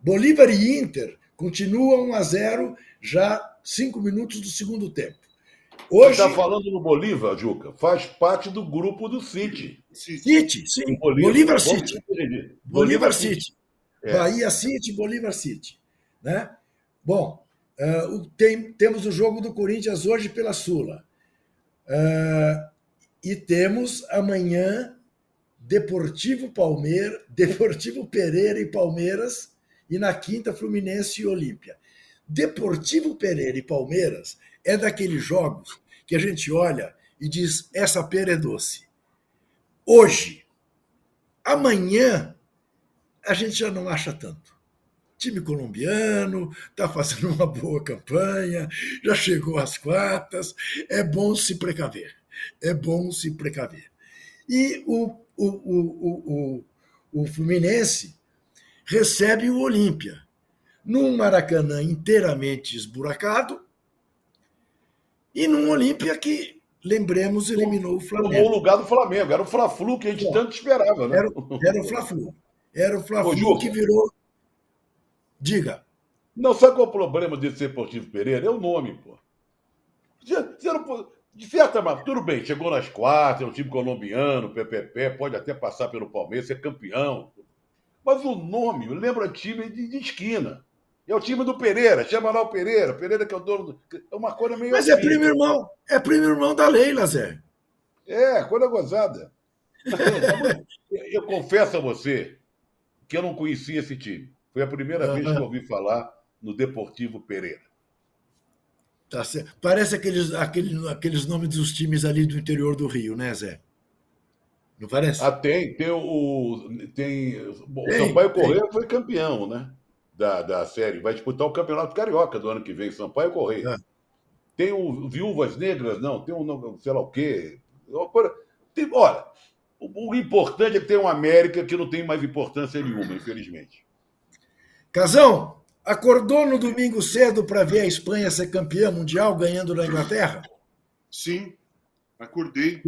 Bolívar e Inter continuam 1 a 0 já cinco minutos do segundo tempo. Hoje está falando no Bolívar, Juca. Faz parte do grupo do City. City, sim. Bolívar, Bolívar City. Bolívar, Bolívar City. City. É. Bahia City, Bolívar City, né? Bom, uh, tem, temos o jogo do Corinthians hoje pela Sula. Uh, e temos amanhã Deportivo Palmeiras, Deportivo Pereira e Palmeiras, e na quinta, Fluminense e Olímpia. Deportivo Pereira e Palmeiras é daqueles jogos que a gente olha e diz: essa pera é doce. Hoje, amanhã, a gente já não acha tanto. Time colombiano está fazendo uma boa campanha, já chegou às quartas, é bom se precaver. É bom se precaver. E o o, o, o, o Fluminense recebe o Olímpia num Maracanã inteiramente esburacado e num Olímpia que, lembremos, eliminou o Flamengo. Tomou o lugar do Flamengo, era o Fla-Flu que a gente Bom, tanto esperava. Né? Era, era o Fla-Flu. Era o Fla-Flu que virou. Diga. Não, sabe qual é o problema desse Deportivo Pereira? É o nome, pô. De certa maneira, tudo bem, chegou nas quartas, é um time colombiano, PPP, pode até passar pelo Palmeiras, ser campeão. Mas o nome lembra time de, de esquina. É o time do Pereira, chama lá o Pereira, Pereira que é o dono do. É uma coisa meio. Mas é assim. é primo irmão, é primo irmão da Leila, Zé. É, coisa gozada. Eu, eu confesso a você que eu não conhecia esse time. Foi a primeira vez que eu ouvi falar no Deportivo Pereira. Tá certo. Parece aqueles, aqueles, aqueles nomes dos times ali do interior do Rio, né, Zé? Não parece? Ah, tem. Tem o. Tem, o Sampaio Correia foi campeão, né? Da, da série. Vai disputar o Campeonato Carioca do ano que vem, Sampaio Correia. Ah. Tem o Viúvas Negras, não, tem um, sei lá o quê. Tem, olha, o, o importante é que tem uma América que não tem mais importância nenhuma, infelizmente. Casão, acordou no domingo cedo para ver a Espanha ser campeã mundial ganhando na Inglaterra? Sim, acordei.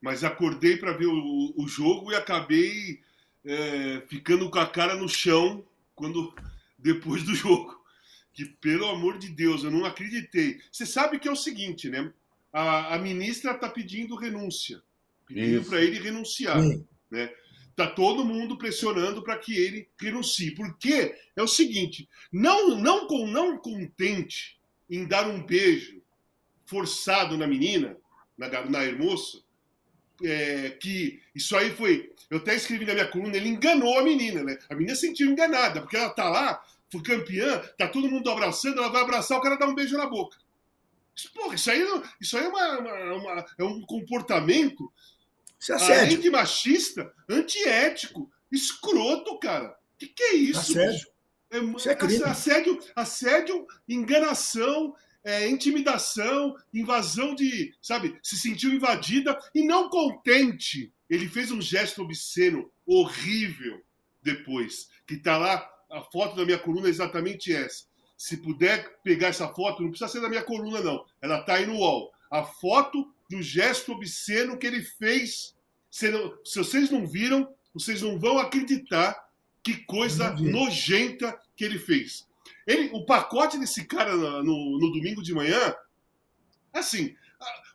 Mas acordei para ver o, o, jogo e acabei é, ficando com a cara no chão quando depois do jogo. Que, pelo amor de Deus, eu não acreditei. Você sabe que é o seguinte, né? A, a ministra está pedindo renúncia pedindo para ele renunciar. Sim. Né? Tá todo mundo pressionando para que ele renuncie. Porque é o seguinte: não, não, não contente em dar um beijo forçado na menina, na, na hermosa, é, que isso aí foi. Eu até escrevi na minha coluna, ele enganou a menina, né? A menina sentiu enganada, porque ela tá lá, foi campeã, tá todo mundo abraçando, ela vai abraçar, o cara dá um beijo na boca. Porra, isso aí, isso aí é, uma, uma, uma, é um comportamento isso é assédio. Além de machista, antiético, escroto, cara. O que, que é isso? Assédio. É, isso é crime. Assédio, assédio enganação, é, intimidação, invasão de. Sabe? Se sentiu invadida e não contente. Ele fez um gesto obsceno, horrível, depois. Que tá lá, a foto da minha coluna é exatamente essa. Se puder pegar essa foto, não precisa ser da minha coluna, não. Ela tá aí no UOL. A foto do gesto obsceno que ele fez. Se, se vocês não viram, vocês não vão acreditar que coisa nojenta que ele fez. Ele, o pacote desse cara no, no, no domingo de manhã, assim,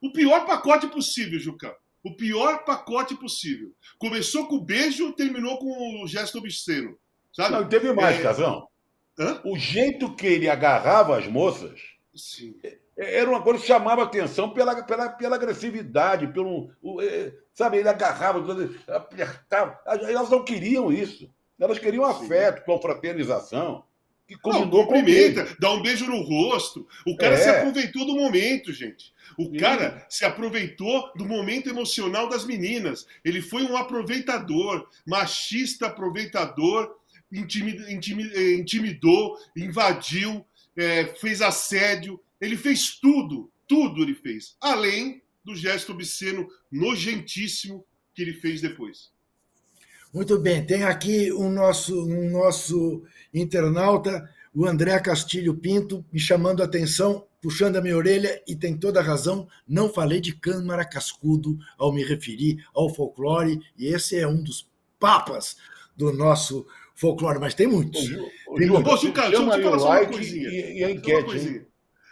o pior pacote possível, Juca. O pior pacote possível. Começou com o beijo, terminou com o gesto obsceno. Sabe? Não, teve mais, é... Casão. Hã? O jeito que ele agarrava as moças. Sim. Era uma coisa que chamava atenção pela, pela, pela agressividade, pelo. O, é, sabe, ele agarrava, apertava. Elas não queriam isso. Elas queriam afeto, confraternização. Que combinou não, cumprimenta, dá um beijo no rosto. O cara é. se aproveitou do momento, gente. O Sim. cara se aproveitou do momento emocional das meninas. Ele foi um aproveitador, machista aproveitador, intimidou, invadiu, é, fez assédio, ele fez tudo, tudo ele fez, além do gesto obsceno nojentíssimo que ele fez depois. Muito bem, tem aqui o um nosso, um nosso internauta, o André Castilho Pinto, me chamando a atenção, puxando a minha orelha, e tem toda a razão, não falei de Câmara Cascudo ao me referir ao folclore, e esse é um dos papas do nosso folclore, mas tem muitos. Tem muitos. Ô, Juca, deixa eu falar só uma coisinha. E, e a enquete,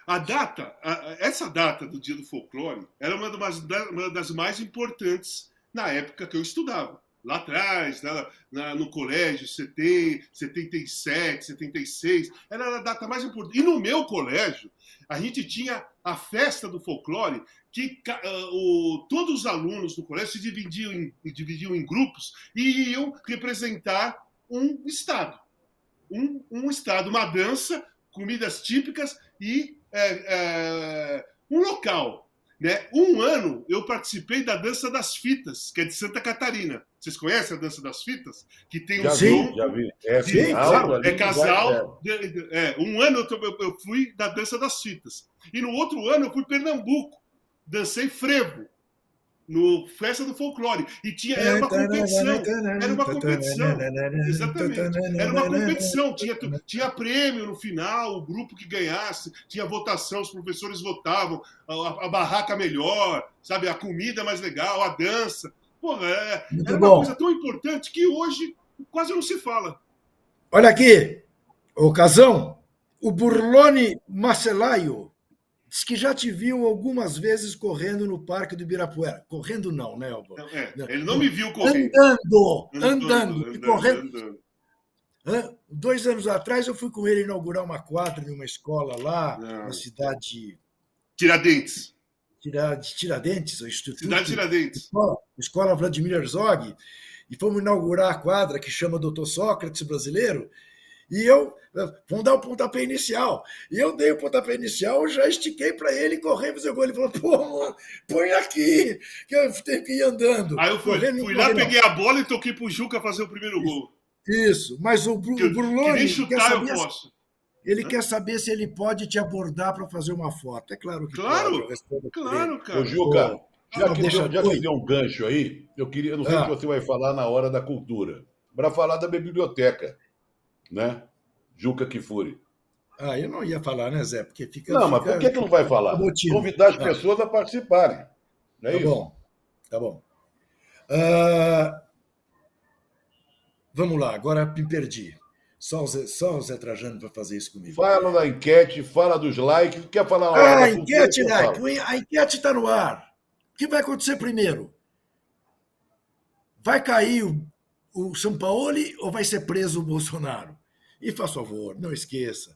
a data, a, essa data do Dia do Folclore era uma das, uma das, mais importantes na época que eu estudava. Lá atrás, na, na, no colégio, 70, 77, 76, era a data mais importante. E no meu colégio, a gente tinha a festa do folclore, que uh, o, todos os alunos do colégio se dividiam em, dividiam em grupos e iam representar um estado. Um, um estado, uma dança, comidas típicas e é, é, um local. Né? Um ano eu participei da Dança das Fitas, que é de Santa Catarina. Vocês conhecem a Dança das Fitas? Que tem um já vi, já vi. É, de, é casal. É, um ano eu, eu fui da Dança das Fitas. E no outro ano eu fui Pernambuco. Dancei frevo no Festa do Folclore. E tinha, era uma competição. Era uma competição. Exatamente. Era uma competição. Tinha, tinha prêmio no final, o grupo que ganhasse, tinha votação, os professores votavam, a, a barraca melhor, sabe, a comida mais legal, a dança. Porra, é, era uma coisa tão importante que hoje quase não se fala. Olha aqui, ocasião, o Burlone Marcelaio diz que já te viu algumas vezes correndo no Parque do Ibirapuera. Correndo não, né, Alba? É, ele não me viu correndo. Andando, andando, andando, correndo. Andando. Dois anos atrás eu fui com ele inaugurar uma quadra em uma escola lá, não. na cidade... Tiradentes. Tiradentes, o Instituto. Cidade Tiradentes. Escola, escola Vladimir Herzog. E fomos inaugurar a quadra que chama Doutor Sócrates brasileiro. E eu, vamos dar o pontapé inicial. E eu dei o pontapé inicial, já estiquei para ele, correr fazer o gol. Ele falou: pô, põe aqui, que eu tenho que ir andando. Aí eu fui, correndo, fui lá, correndo. peguei a bola e toquei pro Juca fazer o primeiro gol. Isso, mas o, Bru, que, o Bruloni. Que nem chutar eu posso. Ele quer saber se ele pode te abordar para fazer uma foto. É claro que claro, pode. Claro, cara. Ô, Juca, já, que, deu, já que deu um gancho aí, eu queria, eu não sei ah. o que você vai falar na hora da cultura. Para falar da biblioteca, né? Juca Kifuri. Ah, eu não ia falar, né, Zé? Porque fica. Não, fica, mas por que, que não vai falar? Convidar as ah. pessoas a participarem. Não é tá isso? bom, tá bom. Uh, vamos lá, agora me perdi. Só o Zé, só o Zé Trajano para fazer isso comigo. Fala da enquete, fala dos likes. Quer falar? Ah, a enquete, like. A enquete está no ar. O que vai acontecer primeiro? Vai cair o, o São Paulo ou vai ser preso o Bolsonaro? E faz favor, não esqueça,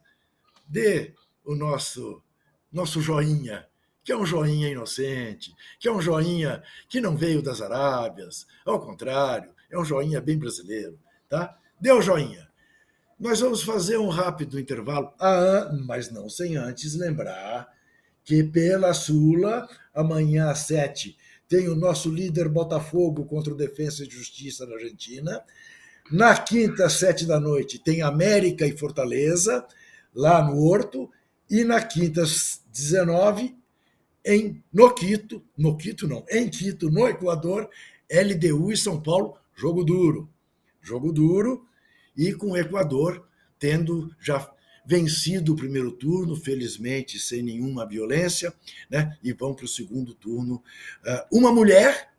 dê o nosso nosso joinha, que é um joinha inocente, que é um joinha que não veio das Arábias, ao contrário, é um joinha bem brasileiro, tá? Dê o joinha. Nós vamos fazer um rápido intervalo, ah, mas não sem antes lembrar que pela Sula, amanhã às sete, tem o nosso líder Botafogo contra o Defensa e Justiça na Argentina. Na quinta, às sete da noite, tem América e Fortaleza, lá no Horto. E na quinta, às 19, em, no Quito, no Quito não, em Quito, no Equador, LDU e São Paulo, jogo duro. Jogo duro, e com o Equador tendo já vencido o primeiro turno, felizmente sem nenhuma violência, né? e vão para o segundo turno. Ah, uma mulher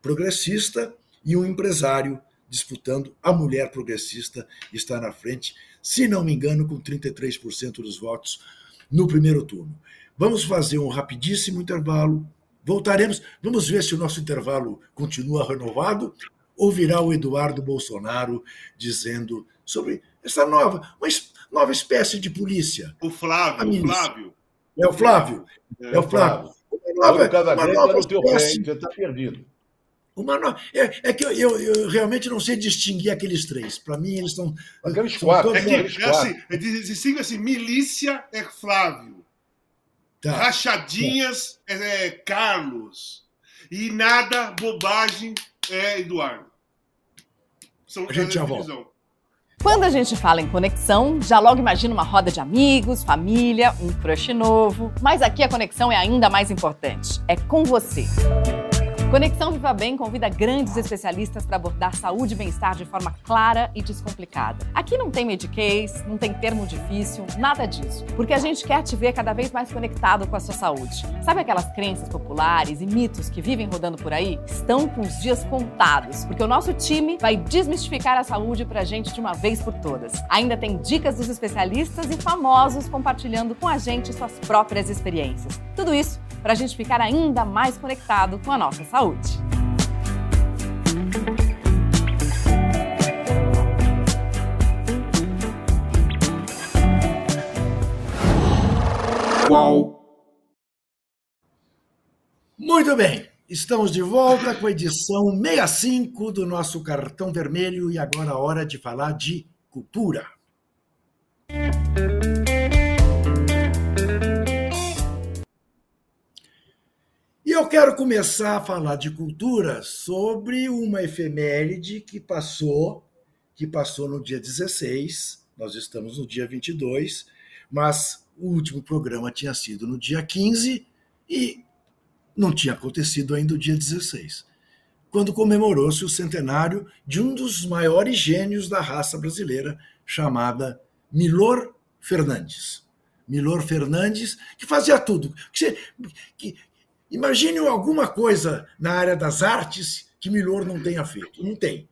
progressista e um empresário disputando. A mulher progressista está na frente, se não me engano, com 33% dos votos no primeiro turno. Vamos fazer um rapidíssimo intervalo. Voltaremos. Vamos ver se o nosso intervalo continua renovado ou virá o Eduardo Bolsonaro dizendo sobre essa nova, uma nova espécie de polícia. O Flávio, o Flávio. É o Flávio. É, é o Flávio. Uma nova, uma nova no teu espécie, pé, você está perdido. Uma no... é, é que eu, eu, eu, realmente não sei distinguir aqueles três. Para mim, eles estão. Aqueles quatro. É, que, é assim, é distingue assim: milícia é Flávio. Tá. Rachadinhas tá. É, Carlos. E nada, bobagem, é Eduardo. São, a gente já volta. Quando a gente fala em conexão, já logo imagina uma roda de amigos, família, um crush novo. Mas aqui a conexão é ainda mais importante. É com você. Conexão Viva Bem convida grandes especialistas para abordar saúde e bem-estar de forma clara e descomplicada. Aqui não tem mediquês, não tem termo difícil, nada disso. Porque a gente quer te ver cada vez mais conectado com a sua saúde. Sabe aquelas crenças populares e mitos que vivem rodando por aí? Estão com os dias contados, porque o nosso time vai desmistificar a saúde para a gente de uma vez por todas. Ainda tem dicas dos especialistas e famosos compartilhando com a gente suas próprias experiências. Tudo isso para a gente ficar ainda mais conectado com a nossa saúde. Qual? Muito bem, estamos de volta com a edição 65 do nosso Cartão Vermelho e agora a hora de falar de cultura. Quero começar a falar de cultura sobre uma efeméride que passou, que passou no dia 16, nós estamos no dia 22, mas o último programa tinha sido no dia 15 e não tinha acontecido ainda o dia 16, quando comemorou-se o centenário de um dos maiores gênios da raça brasileira, chamada Milor Fernandes. Milor Fernandes, que fazia tudo. Que, Imagine alguma coisa na área das artes que Milor não tenha feito. Não tem.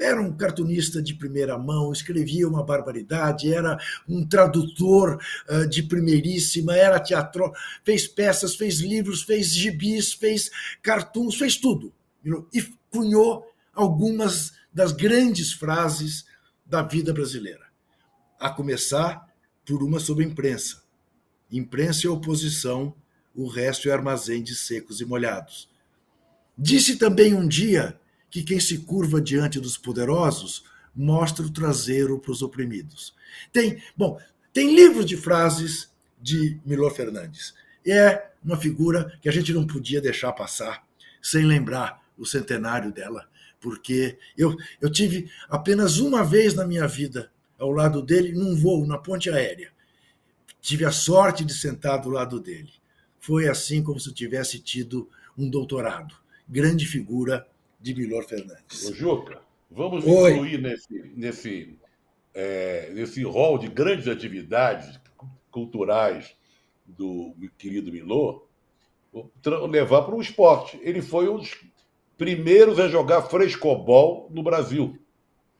era um cartunista de primeira mão, escrevia uma barbaridade, era um tradutor uh, de primeiríssima, era teatro, fez peças, fez livros, fez gibis, fez cartoons, fez tudo. E cunhou algumas das grandes frases da vida brasileira. A começar por uma sobre imprensa. Imprensa e oposição, o resto é armazém de secos e molhados. Disse também um dia que quem se curva diante dos poderosos mostra o traseiro para os oprimidos. Tem, bom, tem livros de frases de Milor Fernandes. É uma figura que a gente não podia deixar passar sem lembrar o centenário dela, porque eu, eu tive apenas uma vez na minha vida ao lado dele num voo na ponte aérea. Tive a sorte de sentar do lado dele. Foi assim como se eu tivesse tido um doutorado. Grande figura de Milor Fernandes. Ô, Juca, vamos Oi. incluir nesse, nesse, é, nesse rol de grandes atividades culturais do querido Milor, levar para o esporte. Ele foi um dos primeiros a jogar frescobol no Brasil.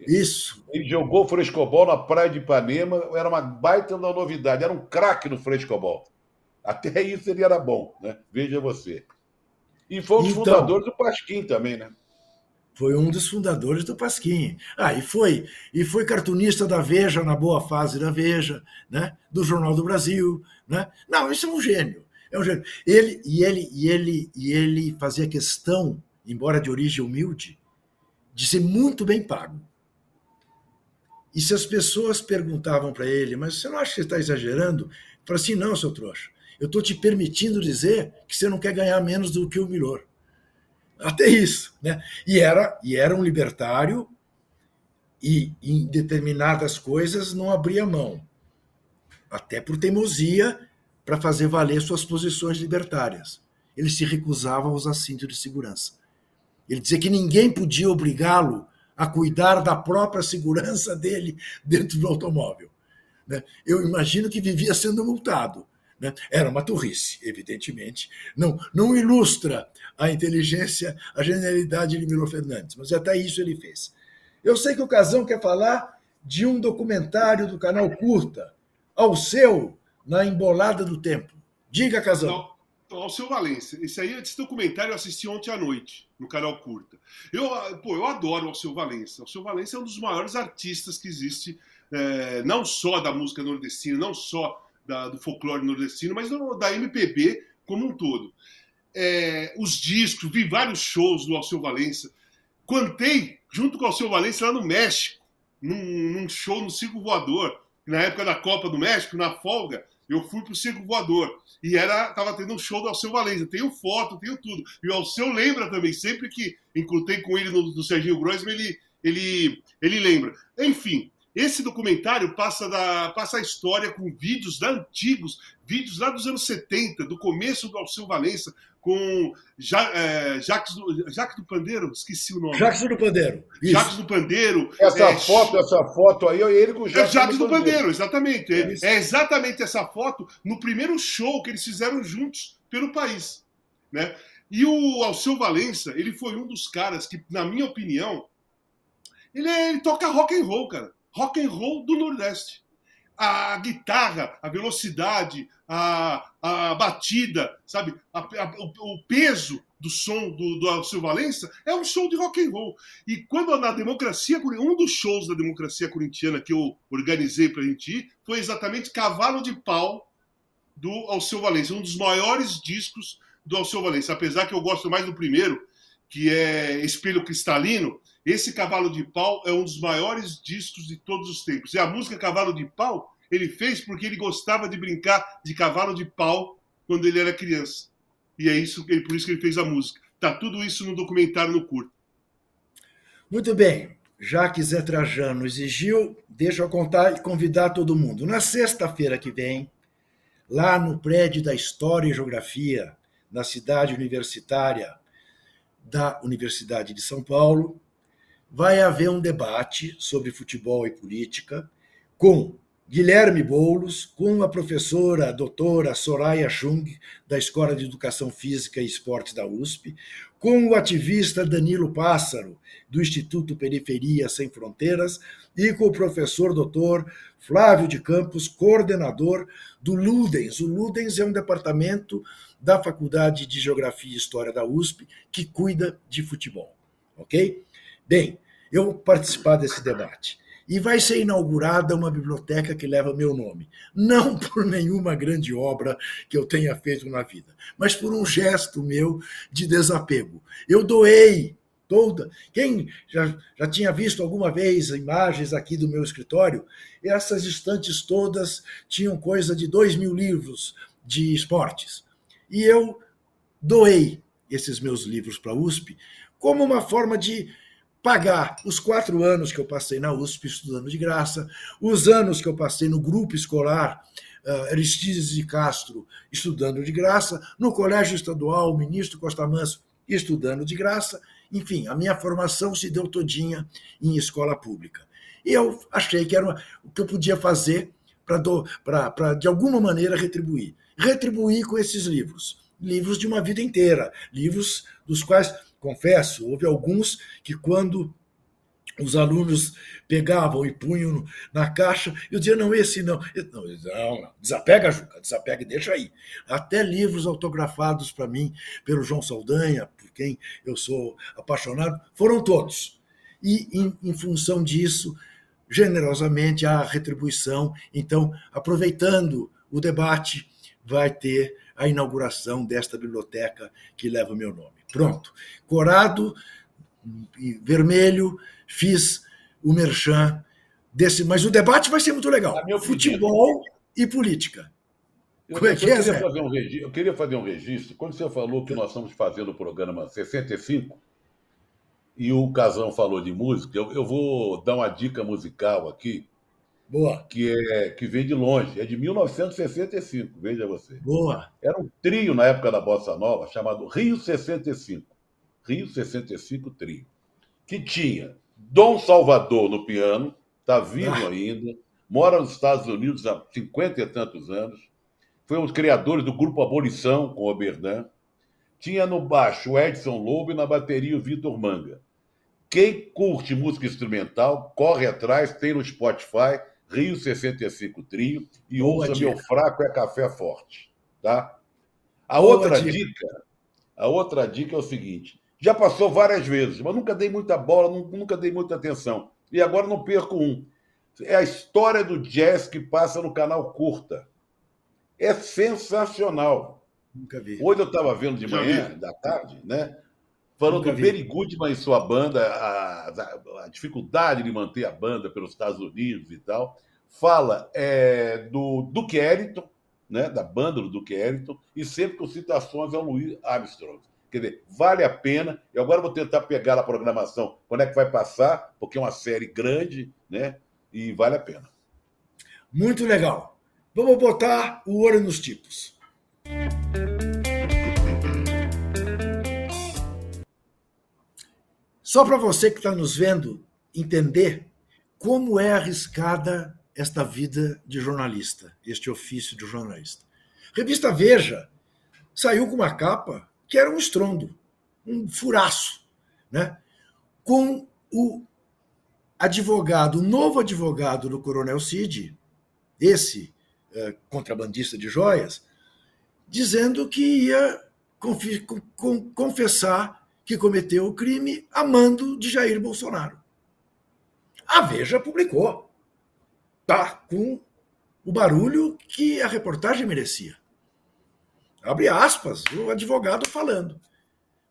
Isso. Ele jogou frescobol na praia de Ipanema, era uma baita da novidade, era um craque no frescobol. Até isso ele era bom, né? Veja você. E foi um dos então, fundadores do Pasquim também, né? Foi um dos fundadores do Pasquim. Ah, e foi, e foi cartunista da Veja, na boa fase da Veja, né? do Jornal do Brasil. Né? Não, isso é um gênio. É um gênio. Ele, e, ele, e, ele, e ele fazia questão, embora de origem humilde, de ser muito bem pago. E se as pessoas perguntavam para ele, mas você não acha que você está exagerando? Ele falou assim: não, seu trouxa, eu estou te permitindo dizer que você não quer ganhar menos do que o Milor. Até isso. Né? E, era, e era um libertário e em determinadas coisas não abria mão. Até por teimosia para fazer valer suas posições libertárias. Ele se recusava a usar cinto de segurança. Ele dizia que ninguém podia obrigá-lo a cuidar da própria segurança dele dentro do automóvel. Né? Eu imagino que vivia sendo multado. Né? Era uma turrice, evidentemente. Não, não ilustra a inteligência, a genialidade de Milo Fernandes, mas até isso ele fez. Eu sei que o Casão quer falar de um documentário do canal Curta, ao seu, na embolada do tempo. Diga, Casão ao seu Valença. Esse aí, esse documentário eu assisti ontem à noite, no canal Curta. Eu, pô, eu adoro o Alceu Valença. O Alceu Valença é um dos maiores artistas que existe, é, não só da música nordestina, não só da, do folclore nordestino, mas do, da MPB como um todo. É, os discos, vi vários shows do Alceu Valença. Cantei junto com o Alceu Valença lá no México, num, num show no Circo Voador, na época da Copa do México, na folga eu fui pro Circo Voador. E era, tava tendo um show do Alceu Valença. Tenho foto, tenho tudo. E o Alceu lembra também, sempre que encontrei com ele no, do Serginho Grossman, ele, ele, ele lembra. Enfim, esse documentário passa, da, passa a história com vídeos da antigos, vídeos lá dos anos 70, do começo do Alceu Valença, com ja, é, Jacques, do, Jacques do Pandeiro, esqueci o nome. Jacques do Pandeiro. Isso. Jacques do Pandeiro. Essa é, foto, essa foto aí, é ele com o Jacques, é Jacques do, do Pandeiro. Pandeiro exatamente. É, é, exatamente essa foto no primeiro show que eles fizeram juntos pelo país. Né? E o Alceu Valença, ele foi um dos caras que, na minha opinião, ele, é, ele toca rock and roll, cara rock and roll do Nordeste. A guitarra, a velocidade, a, a batida, sabe? A, a, o, o, peso do som do, do Alceu Valença é um show de rock and roll. E quando na democracia, um dos shows da democracia corintiana que eu organizei para a gente ir foi exatamente Cavalo de Pau do Alceu Valença, um dos maiores discos do Alceu Valença. Apesar que eu gosto mais do primeiro, que é Espelho Cristalino, esse Cavalo de Pau é um dos maiores discos de todos os tempos. E a música Cavalo de Pau ele fez porque ele gostava de brincar de cavalo de pau quando ele era criança. E é isso, por isso que ele fez a música. Tá tudo isso no documentário no curto. Muito bem. Já que Zé Trajano exigiu, deixa eu contar e convidar todo mundo. Na sexta-feira que vem, lá no prédio da História e Geografia, na cidade universitária da Universidade de São Paulo, vai haver um debate sobre futebol e política com Guilherme Boulos, com a professora a doutora Soraya Chung, da Escola de Educação Física e Esportes da USP, com o ativista Danilo Pássaro, do Instituto Periferia Sem Fronteiras, e com o professor doutor Flávio de Campos, coordenador do Ludens. O Ludens é um departamento da Faculdade de Geografia e História da USP que cuida de futebol. Ok? Bem, eu vou participar desse debate e vai ser inaugurada uma biblioteca que leva meu nome. Não por nenhuma grande obra que eu tenha feito na vida, mas por um gesto meu de desapego. Eu doei toda. Quem já, já tinha visto alguma vez imagens aqui do meu escritório, essas estantes todas tinham coisa de dois mil livros de esportes. E eu doei esses meus livros para a USP como uma forma de pagar os quatro anos que eu passei na USP estudando de graça, os anos que eu passei no grupo escolar uh, Aristides de Castro estudando de graça, no Colégio Estadual Ministro Costa Manso estudando de graça, enfim, a minha formação se deu todinha em escola pública. E eu achei que era uma, o que eu podia fazer para, de alguma maneira, retribuir. Retribuir com esses livros. Livros de uma vida inteira, livros dos quais confesso, houve alguns que quando os alunos pegavam e punham na caixa, eu dizia, não, esse não. Não, não, não. desapega, Juca, desapega e deixa aí. Até livros autografados para mim pelo João Saldanha, por quem eu sou apaixonado, foram todos. E, em, em função disso, generosamente, a retribuição. Então, aproveitando o debate, vai ter a inauguração desta biblioteca que leva meu nome. Pronto. Corado, vermelho, fiz o merchan desse. Mas o debate vai ser muito legal. Futebol e política. Eu, Como é que é, queria fazer um registro, eu queria fazer um registro. Quando você falou que nós estamos fazendo o programa 65 e o Casão falou de música, eu, eu vou dar uma dica musical aqui Boa. Que, é, que vem de longe, é de 1965, veja você. Boa. Era um trio na época da Bossa Nova chamado Rio 65. Rio 65 Trio. Que tinha Dom Salvador no piano, está vivo ah. ainda, mora nos Estados Unidos há 50 e tantos anos, foi um dos criadores do grupo Abolição com o Oberdan. Tinha no baixo o Edson Lobo e na bateria o Vitor Manga. Quem curte música instrumental, corre atrás, tem no Spotify Rio 65 Trio e Boa ouça dica. Meu Fraco é Café Forte. Tá? A Boa outra dica. dica. a outra dica é o seguinte: já passou várias vezes, mas nunca dei muita bola, nunca dei muita atenção. E agora não perco um. É a história do jazz que passa no canal Curta. É sensacional. Nunca vi. Hoje eu estava vendo de manhã, da tarde, né? Falando do Benny Goodman e sua banda, a, a, a, dificuldade de manter a banda pelos Estados Unidos e tal. Fala é, do Duke Ellington, né, da banda do Duke Ellington, e sempre com citações ao Louis Armstrong. Quer dizer, vale a pena. E agora vou tentar pegar a programação, quando é que vai passar, porque é uma série grande, né? E vale a pena. Muito legal. Vamos botar o olho nos tipos. Só para você que está nos vendo entender como é arriscada esta vida de jornalista, este ofício de jornalista. Revista Veja saiu com uma capa que era um estrondo, um furaço, né? com o advogado, o novo advogado do Coronel Cid, esse é, contrabandista de joias, dizendo que ia confessar que cometeu o crime a mando de Jair Bolsonaro. A Veja publicou. Tá com o barulho que a reportagem merecia. Abre aspas, o advogado falando.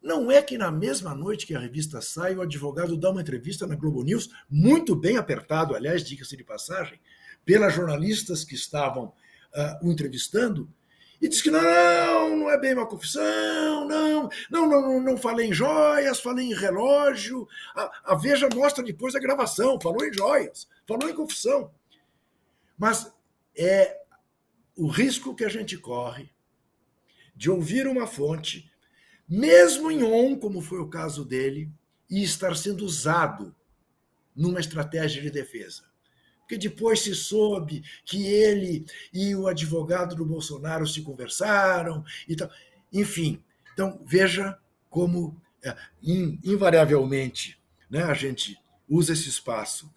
Não é que na mesma noite que a revista sai, o advogado dá uma entrevista na Globo News, muito bem apertado, aliás, diga-se de passagem, pelas jornalistas que estavam uh, o entrevistando, e diz que não, não é bem uma confissão, não, não, não, não falei em joias, falei em relógio. A, a Veja mostra depois a gravação, falou em joias, falou em confissão. Mas é o risco que a gente corre de ouvir uma fonte, mesmo em on, como foi o caso dele, e estar sendo usado numa estratégia de defesa. Porque depois se soube que ele e o advogado do Bolsonaro se conversaram e tal. Enfim, então veja como é, invariavelmente né, a gente usa esse espaço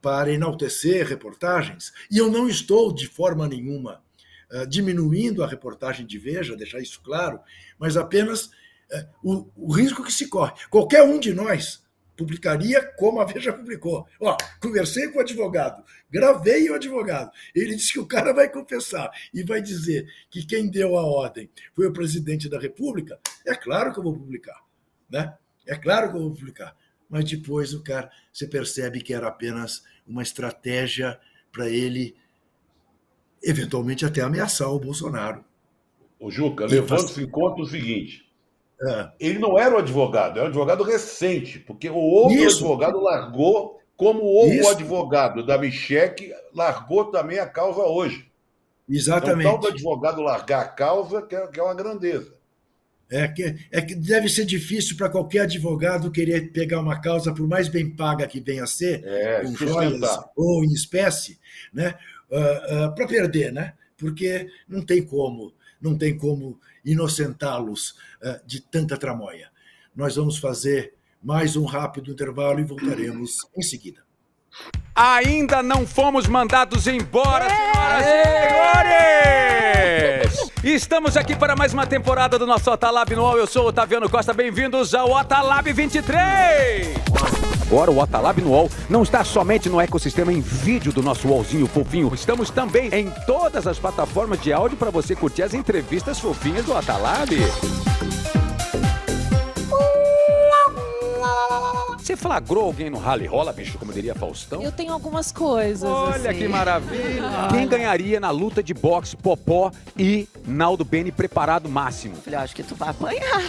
para enaltecer reportagens, e eu não estou de forma nenhuma uh, diminuindo a reportagem de Veja, deixar isso claro, mas apenas uh, o, o risco que se corre. Qualquer um de nós publicaria como a Veja publicou. Ó, conversei com o advogado, gravei o advogado. Ele disse que o cara vai confessar e vai dizer que quem deu a ordem foi o presidente da República. É claro que eu vou publicar, né? É claro que eu vou publicar mas depois o cara, você percebe que era apenas uma estratégia para ele eventualmente até ameaçar o Bolsonaro. O Juca, levando-se em conta o seguinte: é. ele não era o advogado, é um advogado recente, porque o outro Isso. advogado largou, como o Isso. advogado da Michek largou também a causa hoje. Exatamente. Então, tal do advogado largar a causa, que é, que é uma grandeza. É que, é que deve ser difícil para qualquer advogado querer pegar uma causa, por mais bem paga que venha a ser, é, com joias ou em espécie, né? Uh, ah, uh, ah, para perder, né? Porque não tem como, não tem como inocentá-los uh, de tanta tramóia. Nós vamos fazer mais um rápido intervalo e voltaremos em seguida. Ainda não fomos mandados embora, senhoras e senhores! Estamos aqui para mais uma temporada do nosso Otalab Noal. Eu sou o Otaviano Costa, bem-vindos ao Otalab 23! Agora o Otalab no UOL não está somente no ecossistema em vídeo do nosso UOLzinho fofinho, estamos também em todas as plataformas de áudio para você curtir as entrevistas fofinhas do Otalab. Você flagrou alguém no rally rola, bicho, como diria Faustão? Eu tenho algumas coisas. Olha assim. que maravilha! Quem ganharia na luta de boxe Popó e Naldo Beni preparado máximo? Falei, acho que tu vai apanhar.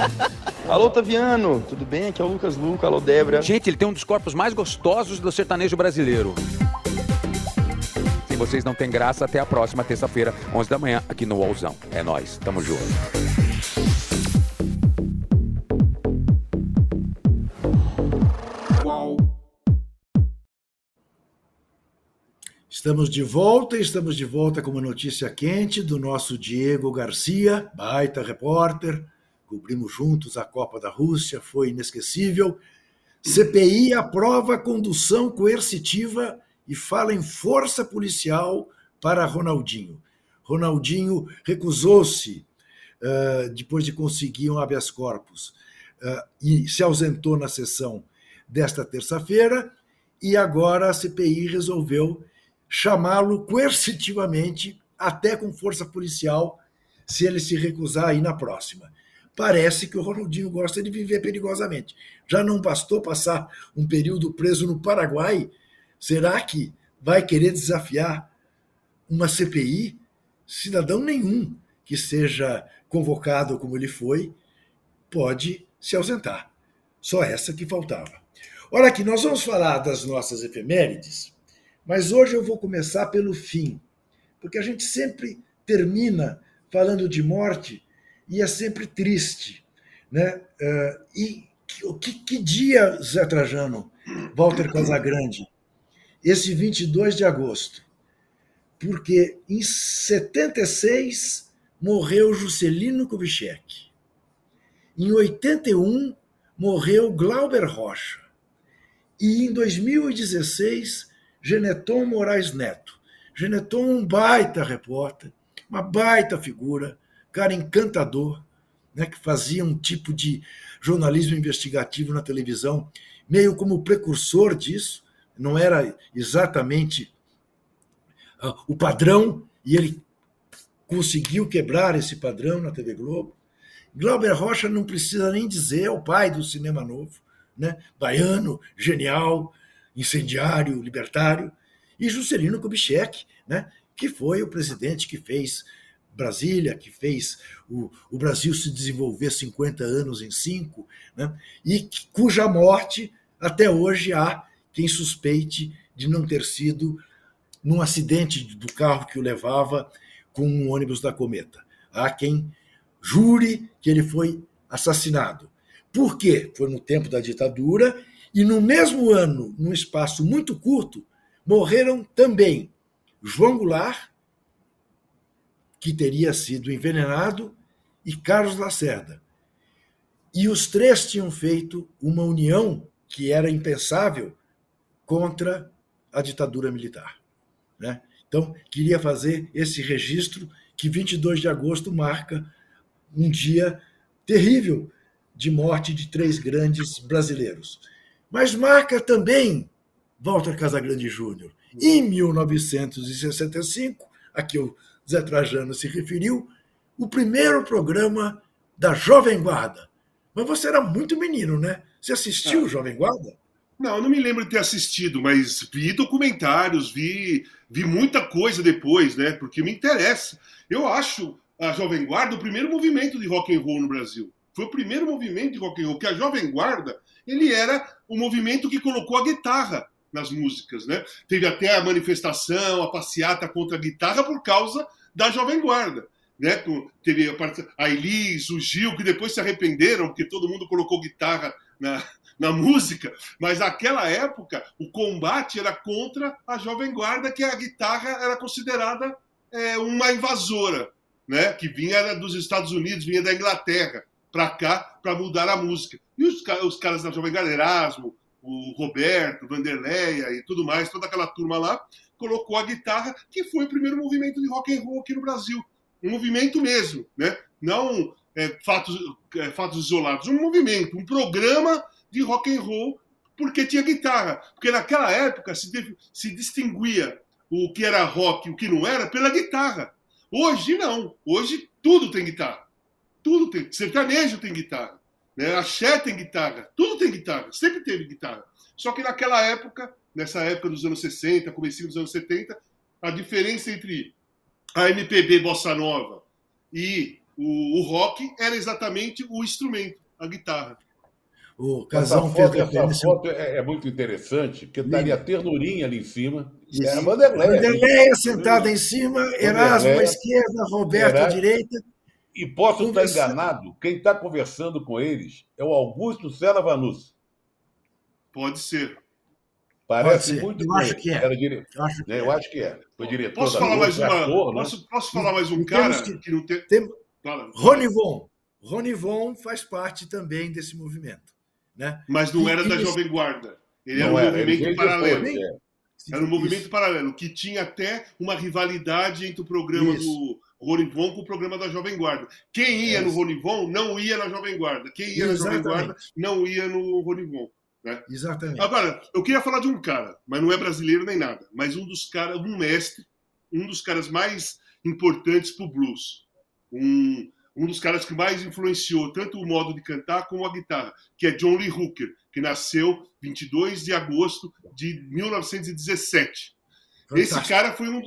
Alô, Taviano, tudo bem? Aqui é o Lucas Luca, alô, Débora. Gente, ele tem um dos corpos mais gostosos do sertanejo brasileiro. Se vocês não têm graça, até a próxima terça-feira, 11 da manhã, aqui no Wallzão. É nós, tamo junto. Estamos de volta, estamos de volta com uma notícia quente do nosso Diego Garcia, baita repórter. Cobrimos juntos a Copa da Rússia, foi inesquecível. CPI aprova condução coercitiva e fala em força policial para Ronaldinho. Ronaldinho recusou-se uh, depois de conseguir um habeas corpus uh, e se ausentou na sessão desta terça-feira e agora a CPI resolveu chamá-lo coercitivamente, até com força policial, se ele se recusar a ir na próxima. Parece que o Ronaldinho gosta de viver perigosamente. Já não bastou passar um período preso no Paraguai? Será que vai querer desafiar uma CPI? Cidadão nenhum que seja convocado como ele foi pode se ausentar. Só essa que faltava. Olha aqui, nós vamos falar das nossas efemérides mas hoje eu vou começar pelo fim, porque a gente sempre termina falando de morte e é sempre triste. Né? Uh, e que, que dia, Zé Trajano, Walter Casagrande? Esse 22 de agosto. Porque em 76 morreu Juscelino Kubitschek. Em 81 morreu Glauber Rocha. E em 2016 Geneton Moraes Neto. Geneton, um baita repórter, uma baita figura, cara encantador, né, que fazia um tipo de jornalismo investigativo na televisão, meio como precursor disso, não era exatamente uh, o padrão, e ele conseguiu quebrar esse padrão na TV Globo. Glauber Rocha não precisa nem dizer, é o pai do cinema novo, né? baiano, genial, incendiário, libertário, e Juscelino Kubitschek, né, que foi o presidente que fez Brasília, que fez o, o Brasil se desenvolver 50 anos em cinco, né, e cuja morte até hoje há quem suspeite de não ter sido num acidente do carro que o levava com um ônibus da Cometa. Há quem jure que ele foi assassinado. Por quê? Foi no tempo da ditadura e no mesmo ano, num espaço muito curto, morreram também João Goulart, que teria sido envenenado, e Carlos Lacerda. E os três tinham feito uma união que era impensável contra a ditadura militar. Né? Então, queria fazer esse registro que 22 de agosto marca um dia terrível de morte de três grandes brasileiros. Mas marca também Walter Casagrande Júnior. Em 1965, a que o Zé Trajano se referiu, o primeiro programa da Jovem Guarda. Mas você era muito menino, né? Você assistiu ah. Jovem Guarda? Não, eu não me lembro de ter assistido, mas vi documentários, vi, vi muita coisa depois, né? Porque me interessa. Eu acho a Jovem Guarda o primeiro movimento de rock and roll no Brasil. Foi o primeiro movimento de rock and roll, que a Jovem Guarda, ele era o movimento que colocou a guitarra nas músicas, né? Teve até a manifestação, a passeata contra a guitarra por causa da Jovem Guarda. Né? Teve a Elis, o Gil, que depois se arrependeram, porque todo mundo colocou guitarra na, na música, mas naquela época o combate era contra a Jovem Guarda, que a guitarra era considerada é, uma invasora, né? que vinha dos Estados Unidos, vinha da Inglaterra para cá para mudar a música. E os, os caras da Jovem Guarda, Erasmo, o Roberto, Vanderleia e tudo mais, toda aquela turma lá, colocou a guitarra, que foi o primeiro movimento de rock and roll aqui no Brasil. Um movimento mesmo, né? Não é, fatos, é, fatos isolados, um movimento, um programa de rock and roll, porque tinha guitarra. Porque naquela época se, se distinguia o que era rock e o que não era pela guitarra. Hoje não. Hoje tudo tem guitarra. Tudo tem. Sertanejo tem guitarra. Né? Axé tem guitarra. Tudo tem guitarra. Sempre teve guitarra. Só que naquela época, nessa época dos anos 60, comecinho dos anos 70, a diferença entre a MPB bossa nova e o, o rock era exatamente o instrumento, a guitarra. O Casão essa foto, essa foto é, é, muito interessante, porque estaria a ternurinha ali em cima. Isso. É a Vanderleia. Vanderleia sentada em cima, Erasmo à esquerda, Roberto à direita. E posso estar enganado, quem está conversando com eles é o Augusto Sela Vanus. Pode ser. Parece Pode ser. muito Eu acho que é. Era dire... Eu acho que, é. Eu acho que é. Foi diretor posso falar mais uma, ator, né? posso, posso falar mais um cara que, que não tem... tem... Rony Von. Rony Von faz parte também desse movimento. Né? Mas não era e, da e Jovem Guarda. Ele era um era, movimento paralelo. Depois, é. Era um movimento Isso. paralelo, que tinha até uma rivalidade entre o programa Isso. do Ronivon com o programa da Jovem Guarda. Quem ia é. no Ronivon não ia na Jovem Guarda. Quem ia Exatamente. na Jovem Guarda não ia no Ronivon. Né? Exatamente. Agora, eu queria falar de um cara, mas não é brasileiro nem nada, mas um dos caras, um mestre, um dos caras mais importantes para o blues. Um, um dos caras que mais influenciou tanto o modo de cantar como a guitarra, que é John Lee Hooker, que nasceu 22 de agosto de 1917. Fantástico. Esse cara foi um,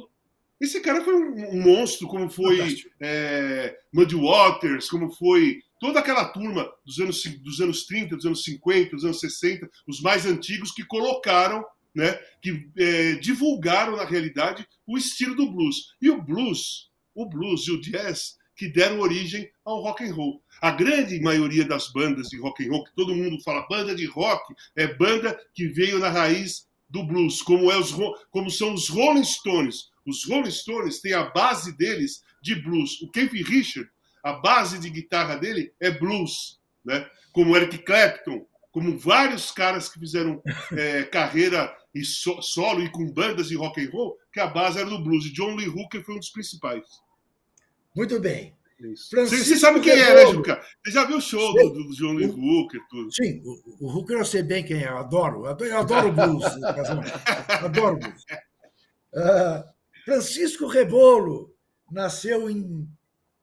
esse cara foi um, monstro, como foi é, Muddy Waters, como foi toda aquela turma dos anos, dos anos 30, dos anos 50, dos anos 60, os mais antigos que colocaram, né, que é, divulgaram na realidade o estilo do blues. E o blues, o blues e o jazz que deram origem ao rock and roll. A grande maioria das bandas de rock and roll, que todo mundo fala banda de rock, é banda que veio na raiz do blues, como, é os, como são os Rolling Stones. Os Rolling Stones têm a base deles de blues. O Keith Richard, a base de guitarra dele é blues, né? Como Eric Clapton, como vários caras que fizeram é, carreira e so, solo e com bandas de rock and roll, que a base era do blues. E John Lee Hooker foi um dos principais. Muito bem. Você sabe quem é, né, Juca? Você já viu o show do, do João Lee Hooker? Tudo. Sim, o, o Hooker eu sei bem quem é, eu adoro. Eu adoro o blues. adoro blues. Uh, Francisco Rebolo nasceu em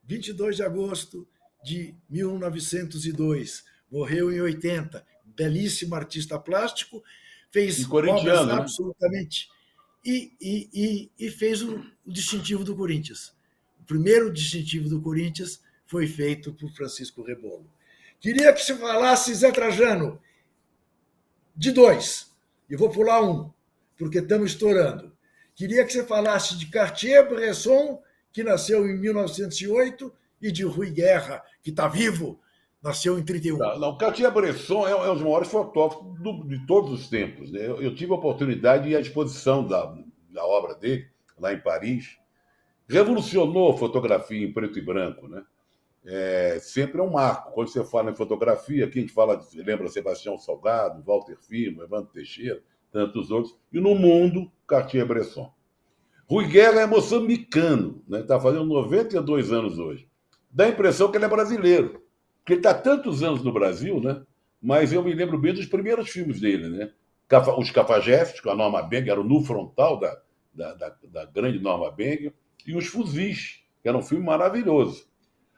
22 de agosto de 1902, morreu em 80. Belíssimo artista plástico, fez obras né? absolutamente. E, e, e, e fez o, o distintivo do Corinthians primeiro distintivo do Corinthians foi feito por Francisco Rebolo. Queria que você falasse, Zé Trajano, de dois. E vou pular um, porque estamos estourando. Queria que você falasse de Cartier-Bresson, que nasceu em 1908, e de Rui Guerra, que está vivo, Nasceu em 31. Não, não, Cartier-Bresson é, é um dos maiores fotógrafos do, de todos os tempos. Né? Eu, eu, tive a oportunidade de ir à exposição da, da obra dele, lá em Paris. Revolucionou a fotografia em preto e branco. Né? É, sempre é um marco. Quando você fala em fotografia, aqui a gente fala, lembra Sebastião Salgado, Walter Firmo, Evandro Teixeira, tantos outros. E no mundo, Cartier-Bresson. Rui Guerra é moçambicano, está né? Tá fazendo 92 anos hoje. Dá a impressão que ele é brasileiro porque ele está tantos anos no Brasil, né? Mas eu me lembro bem dos primeiros filmes dele, né? Os Cafajestes, com a Norma Beng, era o nu frontal da, da, da, da grande Norma Beng, e Os Fuzis, que era um filme maravilhoso.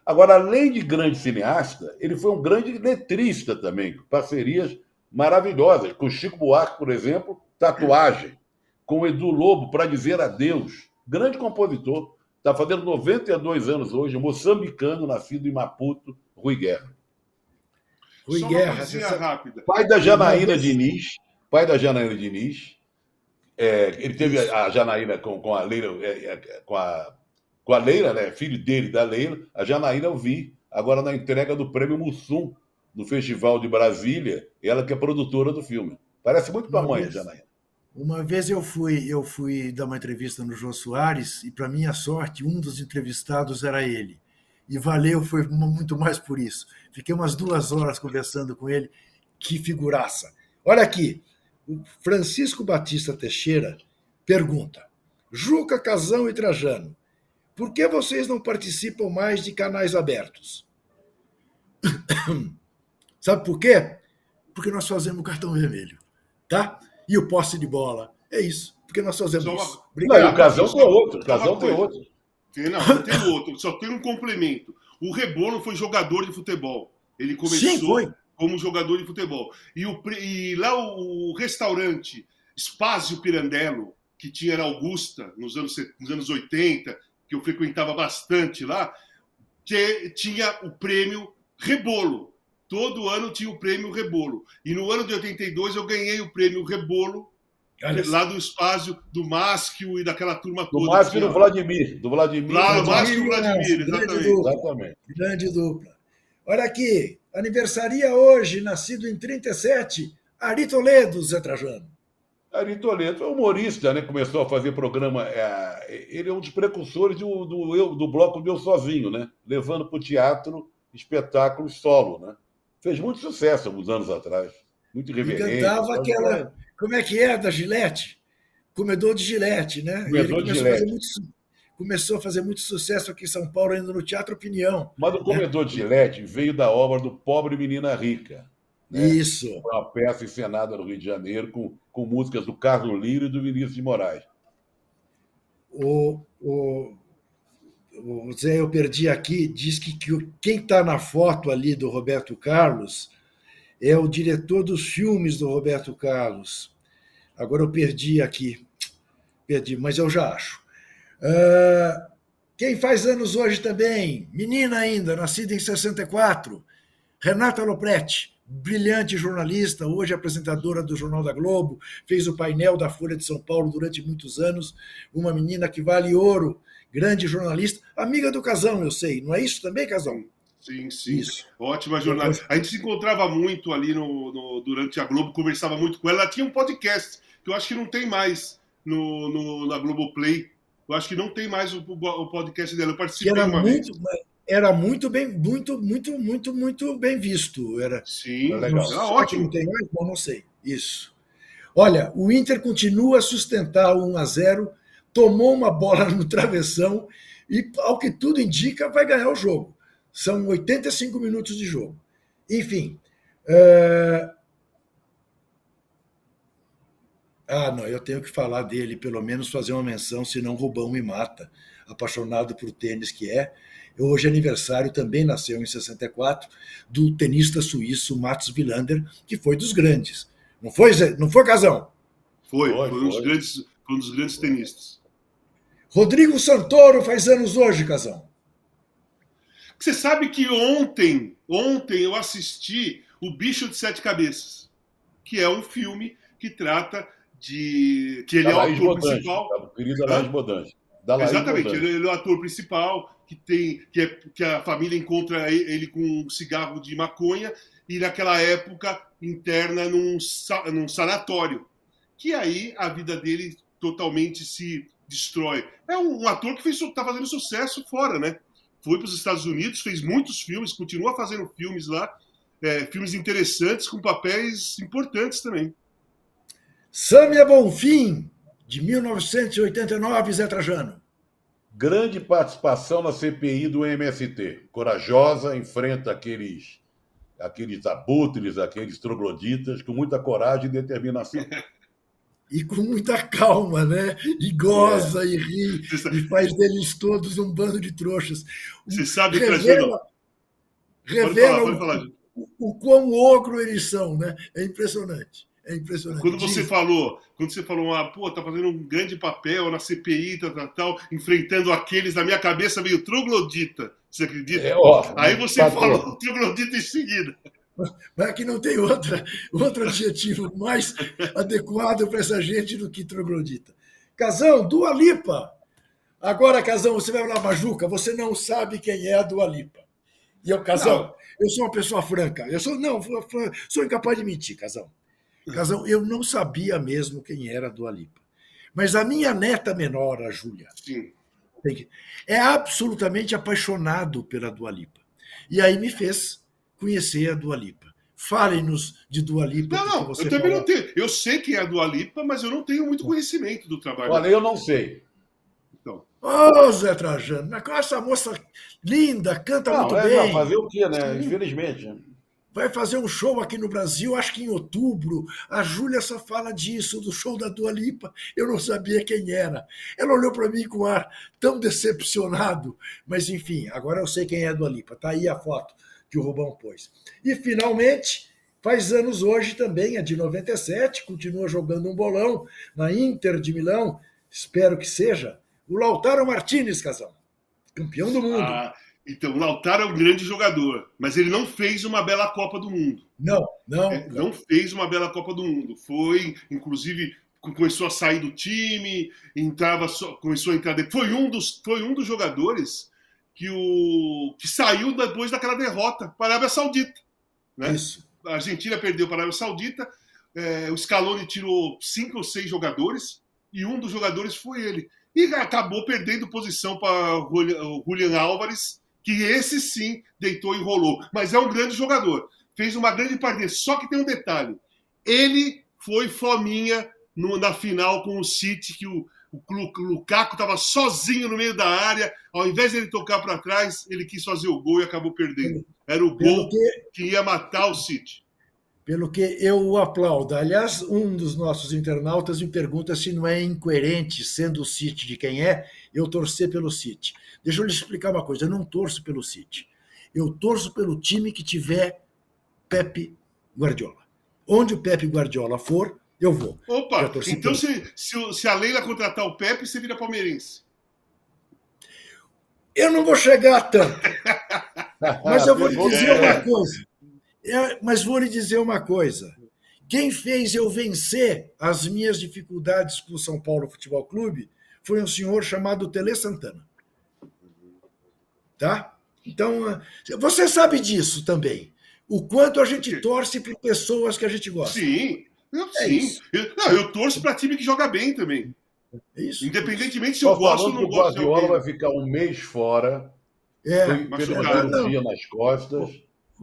Agora, além de grande cineasta, ele foi um grande letrista também, parcerias maravilhosas. Com Chico Buarque, por exemplo, Tatuagem. Com Edu Lobo, Para Dizer Adeus. Grande compositor. Está fazendo 92 anos hoje, moçambicano, nascido em Maputo, Rui Guerra. Rui Só Guerra. Uma rápida. Pai da Janaína Diniz. Pai da Janaína Diniz. É, ele teve a Janaína com, com a Leila, é, é, com a, com a Leila, né? Filho dele da Leila. A Janaína eu vi agora na entrega do prêmio Mussum no Festival de Brasília. Ela que é produtora do filme. Parece muito com a mãe, Janaína. Uma vez eu fui, eu fui dar uma entrevista no João Soares e, para minha sorte, um dos entrevistados era ele. E valeu, foi muito mais por isso. Fiquei umas duas horas conversando com ele. Que figuraça. Olha aqui, o Francisco Batista Teixeira pergunta: Juca, Casão e Trajano, por que vocês não participam mais de canais abertos? Sabe por quê? Porque nós fazemos cartão vermelho, tá? E o posse de bola. É isso. Porque nós fazemos Só isso. Obrigado. Não, o Casão tem outro. O Casão tem outro. Tem, não, tem outro, só tem um complemento. O Rebolo foi jogador de futebol. Ele começou Sim, como jogador de futebol. E, o, e lá o, o restaurante Spazio Pirandello, que tinha na Augusta, nos anos, nos anos 80, que eu frequentava bastante lá, que tinha o prêmio Rebolo. Todo ano tinha o prêmio Rebolo. E no ano de 82 eu ganhei o prêmio Rebolo lá do espaço do Másquio e daquela turma toda. Do Másquio e do Vladimir. Do Vladimir. Lá, do Másquio e do Vladimir, exatamente. Grande dupla. exatamente. Grande dupla. Olha aqui, aniversaria hoje, nascido em 37, Ari Toledo, Zé Trajano. Ari Toledo é humorista, né? Começou a fazer programa. É... ele é um dos precursores do, do, eu, do bloco Meu Sozinho, né? Levando para o teatro espetáculos solo, né? Fez muito sucesso alguns anos atrás. Muito irreverente. E cantava aquela. Como é que é da Gillette? Comedor de Gillette, né? Comedor de Gillette. Muito, começou a fazer muito sucesso aqui em São Paulo, ainda no Teatro Opinião. Mas o né? Comedor de Gillette veio da obra do Pobre Menina Rica. Né? Isso. Uma peça encenada no Rio de Janeiro com, com músicas do Carlos Lira e do Vinícius de Moraes. O, o, o Zé, eu perdi aqui, diz que, que quem está na foto ali do Roberto Carlos é o diretor dos filmes do Roberto Carlos. Agora eu perdi aqui, perdi, mas eu já acho. Uh, quem faz anos hoje também, menina ainda, nascida em 64, Renata Lopretti, brilhante jornalista, hoje apresentadora do Jornal da Globo, fez o painel da Folha de São Paulo durante muitos anos, uma menina que vale ouro, grande jornalista, amiga do Casão, eu sei, não é isso também, Casão? Sim, sim. Isso. Ótima jornada. A gente se encontrava muito ali no, no, durante a Globo, conversava muito com ela. Ela tinha um podcast, que eu acho que não tem mais no, no, na Globoplay. Eu acho que não tem mais o, o podcast dela. Eu participei era uma muito, vez. Era muito bem, muito, muito, muito, muito bem visto. Era, Sim, era legal. Era ótimo. Não tem mais? Bom, não sei. Isso. Olha, o Inter continua a sustentar o 1 a 0 tomou uma bola no travessão e, ao que tudo indica, vai ganhar o jogo. São 85 minutos de jogo. Enfim. Uh... Ah, não, eu tenho que falar dele, pelo menos fazer uma menção, senão Rubão me mata. Apaixonado por tênis que é. Hoje é aniversário, também nasceu em 64, do tenista suíço Mats Wilander, que foi dos grandes. Não foi, não foi Casão? Foi, foi, foi, um, dos grandes, foi um dos grandes tenistas. Rodrigo Santoro faz anos hoje, Casão. Você sabe que ontem, ontem eu assisti O Bicho de Sete Cabeças, que é um filme que trata de. que ele da é o Laís autor Bodante, principal. Laís Bodante. da Laís Exatamente, Bodansky. ele, ele é o ator principal, que tem que, é, que a família encontra ele, ele com um cigarro de maconha e naquela época interna num, num sanatório. Que aí a vida dele totalmente se destrói. É um, um ator que está fazendo sucesso fora, né? Foi para os Estados Unidos, fez muitos filmes, continua fazendo filmes lá, é, filmes interessantes com papéis importantes também. Sâmia Bonfim, de 1989, Zé Trajano. Grande participação na CPI do MST. Corajosa, enfrenta aqueles, aqueles abutres, aqueles trogloditas, com muita coragem e determinação. E com muita calma, né? E goza e ri, e faz deles todos um bando de trouxas. Você sabe, Trajano, Revela, Pode revela falar, pode o, falar. o, o quão ogro eles são, né? É impressionante. É impressionante. Quando você Diz- falou, quando você falou, ah, pô, tá fazendo um grande papel na CPI, tal, tal, tal, enfrentando aqueles, na minha cabeça veio troglodita. Você acredita? É, ó, Aí você patrão. falou troglodita em seguida. Mas que não tem outra, outro adjetivo mais adequado para essa gente do que troglodita. Casão, Dua Lipa. Agora, Casão, você vai lá, Majuca, você não sabe quem é a Dua Lipa. E eu, Casão, eu sou uma pessoa franca. Eu sou, não, sou- incapaz de mentir, Casão. Casão, eu não sabia mesmo quem era a Dua Lipa. Mas a minha neta menor, a Júlia, é absolutamente apaixonado pela Dua Lipa. E aí me fez conhecer a Dua Lipa. Falem-nos de Dua Lipa. Não, não, você eu também fala- não tenho. Eu sei quem é a Dua Lipa, mas eu não tenho muito conhecimento do trabalho. Olha, eu não sei. Então, Ô, Zé Trajano, essa moça linda, canta Não, muito é, bem. não, fazer o quê, né? Infelizmente. Vai fazer um show aqui no Brasil, acho que em outubro. A Júlia só fala disso, do show da Dua Lipa. Eu não sabia quem era. Ela olhou para mim com um ar tão decepcionado. Mas, enfim, agora eu sei quem é a Dua Lipa. Tá aí a foto que o Rubão pôs. E, finalmente, faz anos hoje também, é de 97, continua jogando um bolão na Inter de Milão. Espero que seja. O Lautaro Martinez, casal. Campeão do mundo. ah, então, o Lautaro é um grande jogador, mas ele não fez uma bela Copa do Mundo. Não, não. É, não fez uma bela Copa do Mundo. Foi, inclusive, começou a sair do time, entrava começou a entrar. Foi um dos, foi um dos jogadores que, o, que saiu depois daquela derrota para a Arábia Saudita. Né? Isso. A Argentina perdeu para a Arábia Saudita, é, o Scaloni tirou cinco ou seis jogadores e um dos jogadores foi ele. E acabou perdendo posição para o Julian Álvares, que esse sim deitou e rolou. Mas é um grande jogador. Fez uma grande partida. Só que tem um detalhe. Ele foi fominha no- na final com o City, que o, o Lu- o Lukaku estava sozinho no meio da área. Ao invés de ele tocar para trás, ele quis fazer o gol e acabou perdendo. Era o Pelo gol que, que ia matar o City. pelo que eu o aplaudo. Aliás, um dos nossos internautas me pergunta se não é incoerente, sendo o City de quem é, eu torcer pelo City. Deixa eu lhe explicar uma coisa: eu não torço pelo City. Eu torço pelo time que tiver Pepe Guardiola. Onde o Pepe Guardiola for, eu vou. Opa, então se, se, se a Leila contratar o Pepe, você vira palmeirense. Eu não vou chegar a tanto. Mas eu vou lhe dizer bem. uma coisa. É, mas vou lhe dizer uma coisa. Quem fez eu vencer as minhas dificuldades com o São Paulo Futebol Clube foi um senhor chamado Tele Santana. Tá? Então, ah, você sabe disso também. O quanto a gente torce por pessoas que a gente gosta. Sim, eu, É sim. isso. Eu, não, eu torço para time que joga bem também. É isso? Independentemente se eu gosto ou que não o gosto de Guardiola vai ficar um mês fora, É. cirurgia nas costas.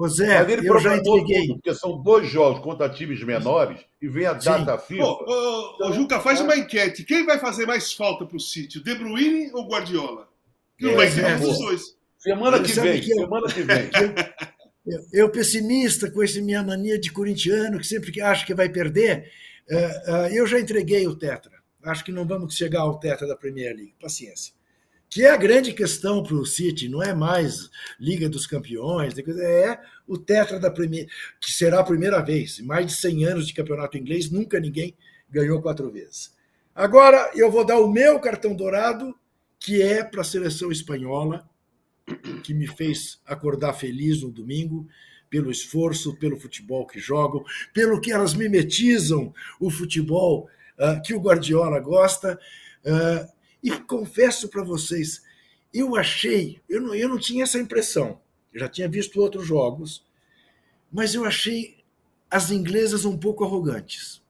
Zé, Mas ele eu já programou entreguei. tudo, porque são dois jogos contra times menores e vem a Sim. data FIFA. Ô, ô, ô, Juca, faz uma enquete. Quem vai fazer mais falta City, o De Bruyne ou o Guardiola? Que não É, vai ser é, dois. Semana que vem, que eu- semana que vem. Eu, eu pessimista com essa minha mania de corintiano, que sempre que acha que vai perder, eh, eh, eu já entreguei o Tetra. Acho que não vamos chegar ao Tetra da Premier League. Paciência. Que é a grande questão para o City, não é mais Liga dos Campeões, é o Tetra da Premier, que será a primeira vez. Em mais de 100 anos de campeonato inglês, nunca ninguém ganhou quatro vezes. Agora eu vou dar o meu cartão dourado, que é para a seleção espanhola, que me fez acordar feliz no domingo, pelo esforço, pelo futebol que jogam, pelo que elas mimetizam o futebol ah, que o Guardiola gosta. ah, E confesso para vocês, eu achei, eu não, eu não tinha essa impressão, eu já tinha visto outros jogos, mas eu achei as inglesas um pouco arrogantes.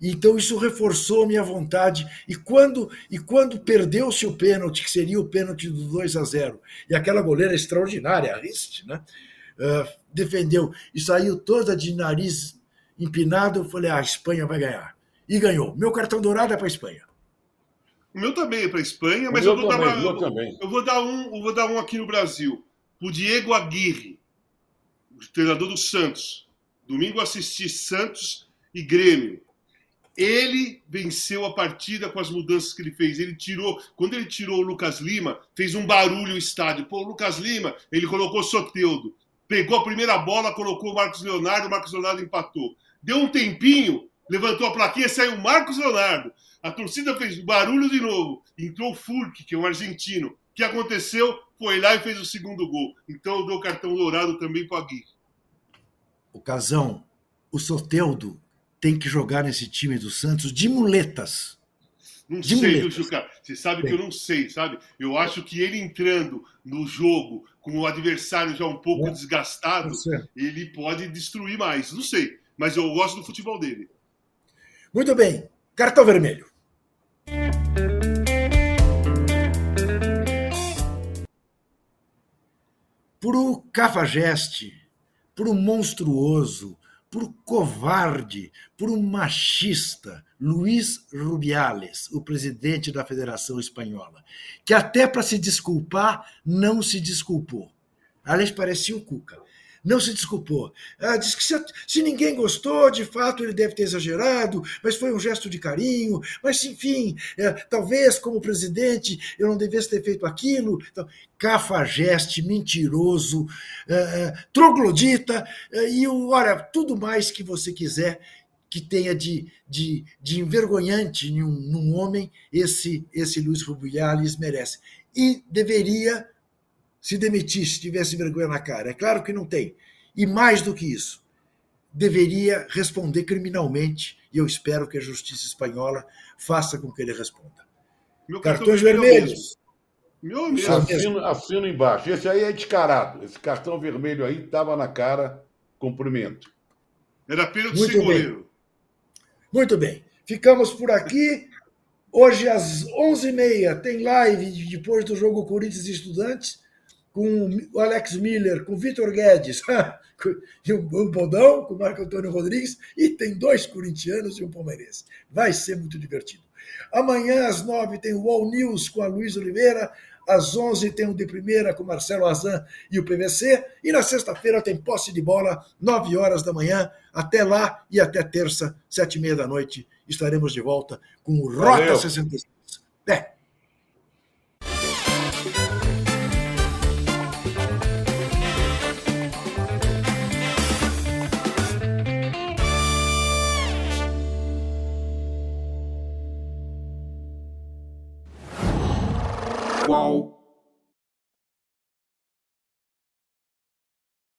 Então isso reforçou minha vontade. E quando e quando perdeu-se o pênalti, que seria o pênalti do 2 a 0, e aquela goleira extraordinária, a Rist, né, uh, defendeu e saiu toda de nariz empinado, eu falei: ah, a Espanha vai ganhar. E ganhou. Meu cartão dourado é para a Espanha. O meu também é para a Espanha, mas eu vou, também, dar uma, eu, eu vou dar um, eu vou dar um aqui no Brasil. O Diego Aguirre, treinador do Santos. Domingo assisti Santos e Grêmio ele venceu a partida com as mudanças que ele fez. Ele tirou, quando ele tirou o Lucas Lima, fez um barulho o estádio. Pô, o Lucas Lima, ele colocou Soteudo. Pegou a primeira bola, colocou o Marcos Leonardo, o Marcos Leonardo empatou. Deu um tempinho, levantou a plaquinha, saiu o Marcos Leonardo. A torcida fez barulho de novo. Entrou o Furk, que é um argentino. O que aconteceu? Foi lá e fez o segundo gol. Então eu dou cartão dourado também para o Aguirre. O Casão, o Soteudo tem que jogar nesse time do Santos de muletas. Não de sei, viu, Juca? Você sabe que eu não sei, sabe? Eu acho que ele entrando no jogo com o adversário já um pouco é. desgastado, ele pode destruir mais. Não sei. Mas eu gosto do futebol dele. Muito bem. Cartão vermelho. Pro Cafajeste, pro monstruoso, por covarde, por um machista, Luiz Rubiales, o presidente da Federação Espanhola, que até para se desculpar não se desculpou. Aliás, parecia o Cuca não se desculpou. Ah, diz que se, se, ninguém gostou, de fato ele deve ter exagerado, mas foi um gesto de carinho. Mas, enfim, é, talvez como presidente eu não devesse ter feito aquilo. Então, cafajeste, mentiroso, é, é, troglodita é, e, olha, tudo mais que você quiser que tenha de, de, de envergonhante num, num homem, esse, esse Luiz Rubiales merece. E deveria se demitisse, tivesse vergonha na cara. É claro que não tem. E mais do que isso, deveria responder criminalmente, e eu espero que a justiça espanhola faça com que ele responda. Meu Cartões vermelhos. Meu amigo. Assino, assino embaixo. Esse aí é descarado. Esse cartão vermelho aí estava na cara. Cumprimento. Era Muito goleiro. Bem. Muito bem. Ficamos por aqui. Hoje, às 11h30, tem live depois do jogo Corinthians e Estudantes com o Alex Miller, com o Vitor Guedes, e o Bodão, com o Marco Antônio Rodrigues, e tem dois corintianos e um palmeirense. Vai ser muito divertido. Amanhã, às nove, tem o All News com a Luiz Oliveira. Às onze tem o de primeira com Marcelo Azan e o PVC. E na sexta-feira tem posse de bola, nove horas da manhã. Até lá e até terça, sete e meia da noite, estaremos de volta com o Rota Valeu. 66. Até! Qual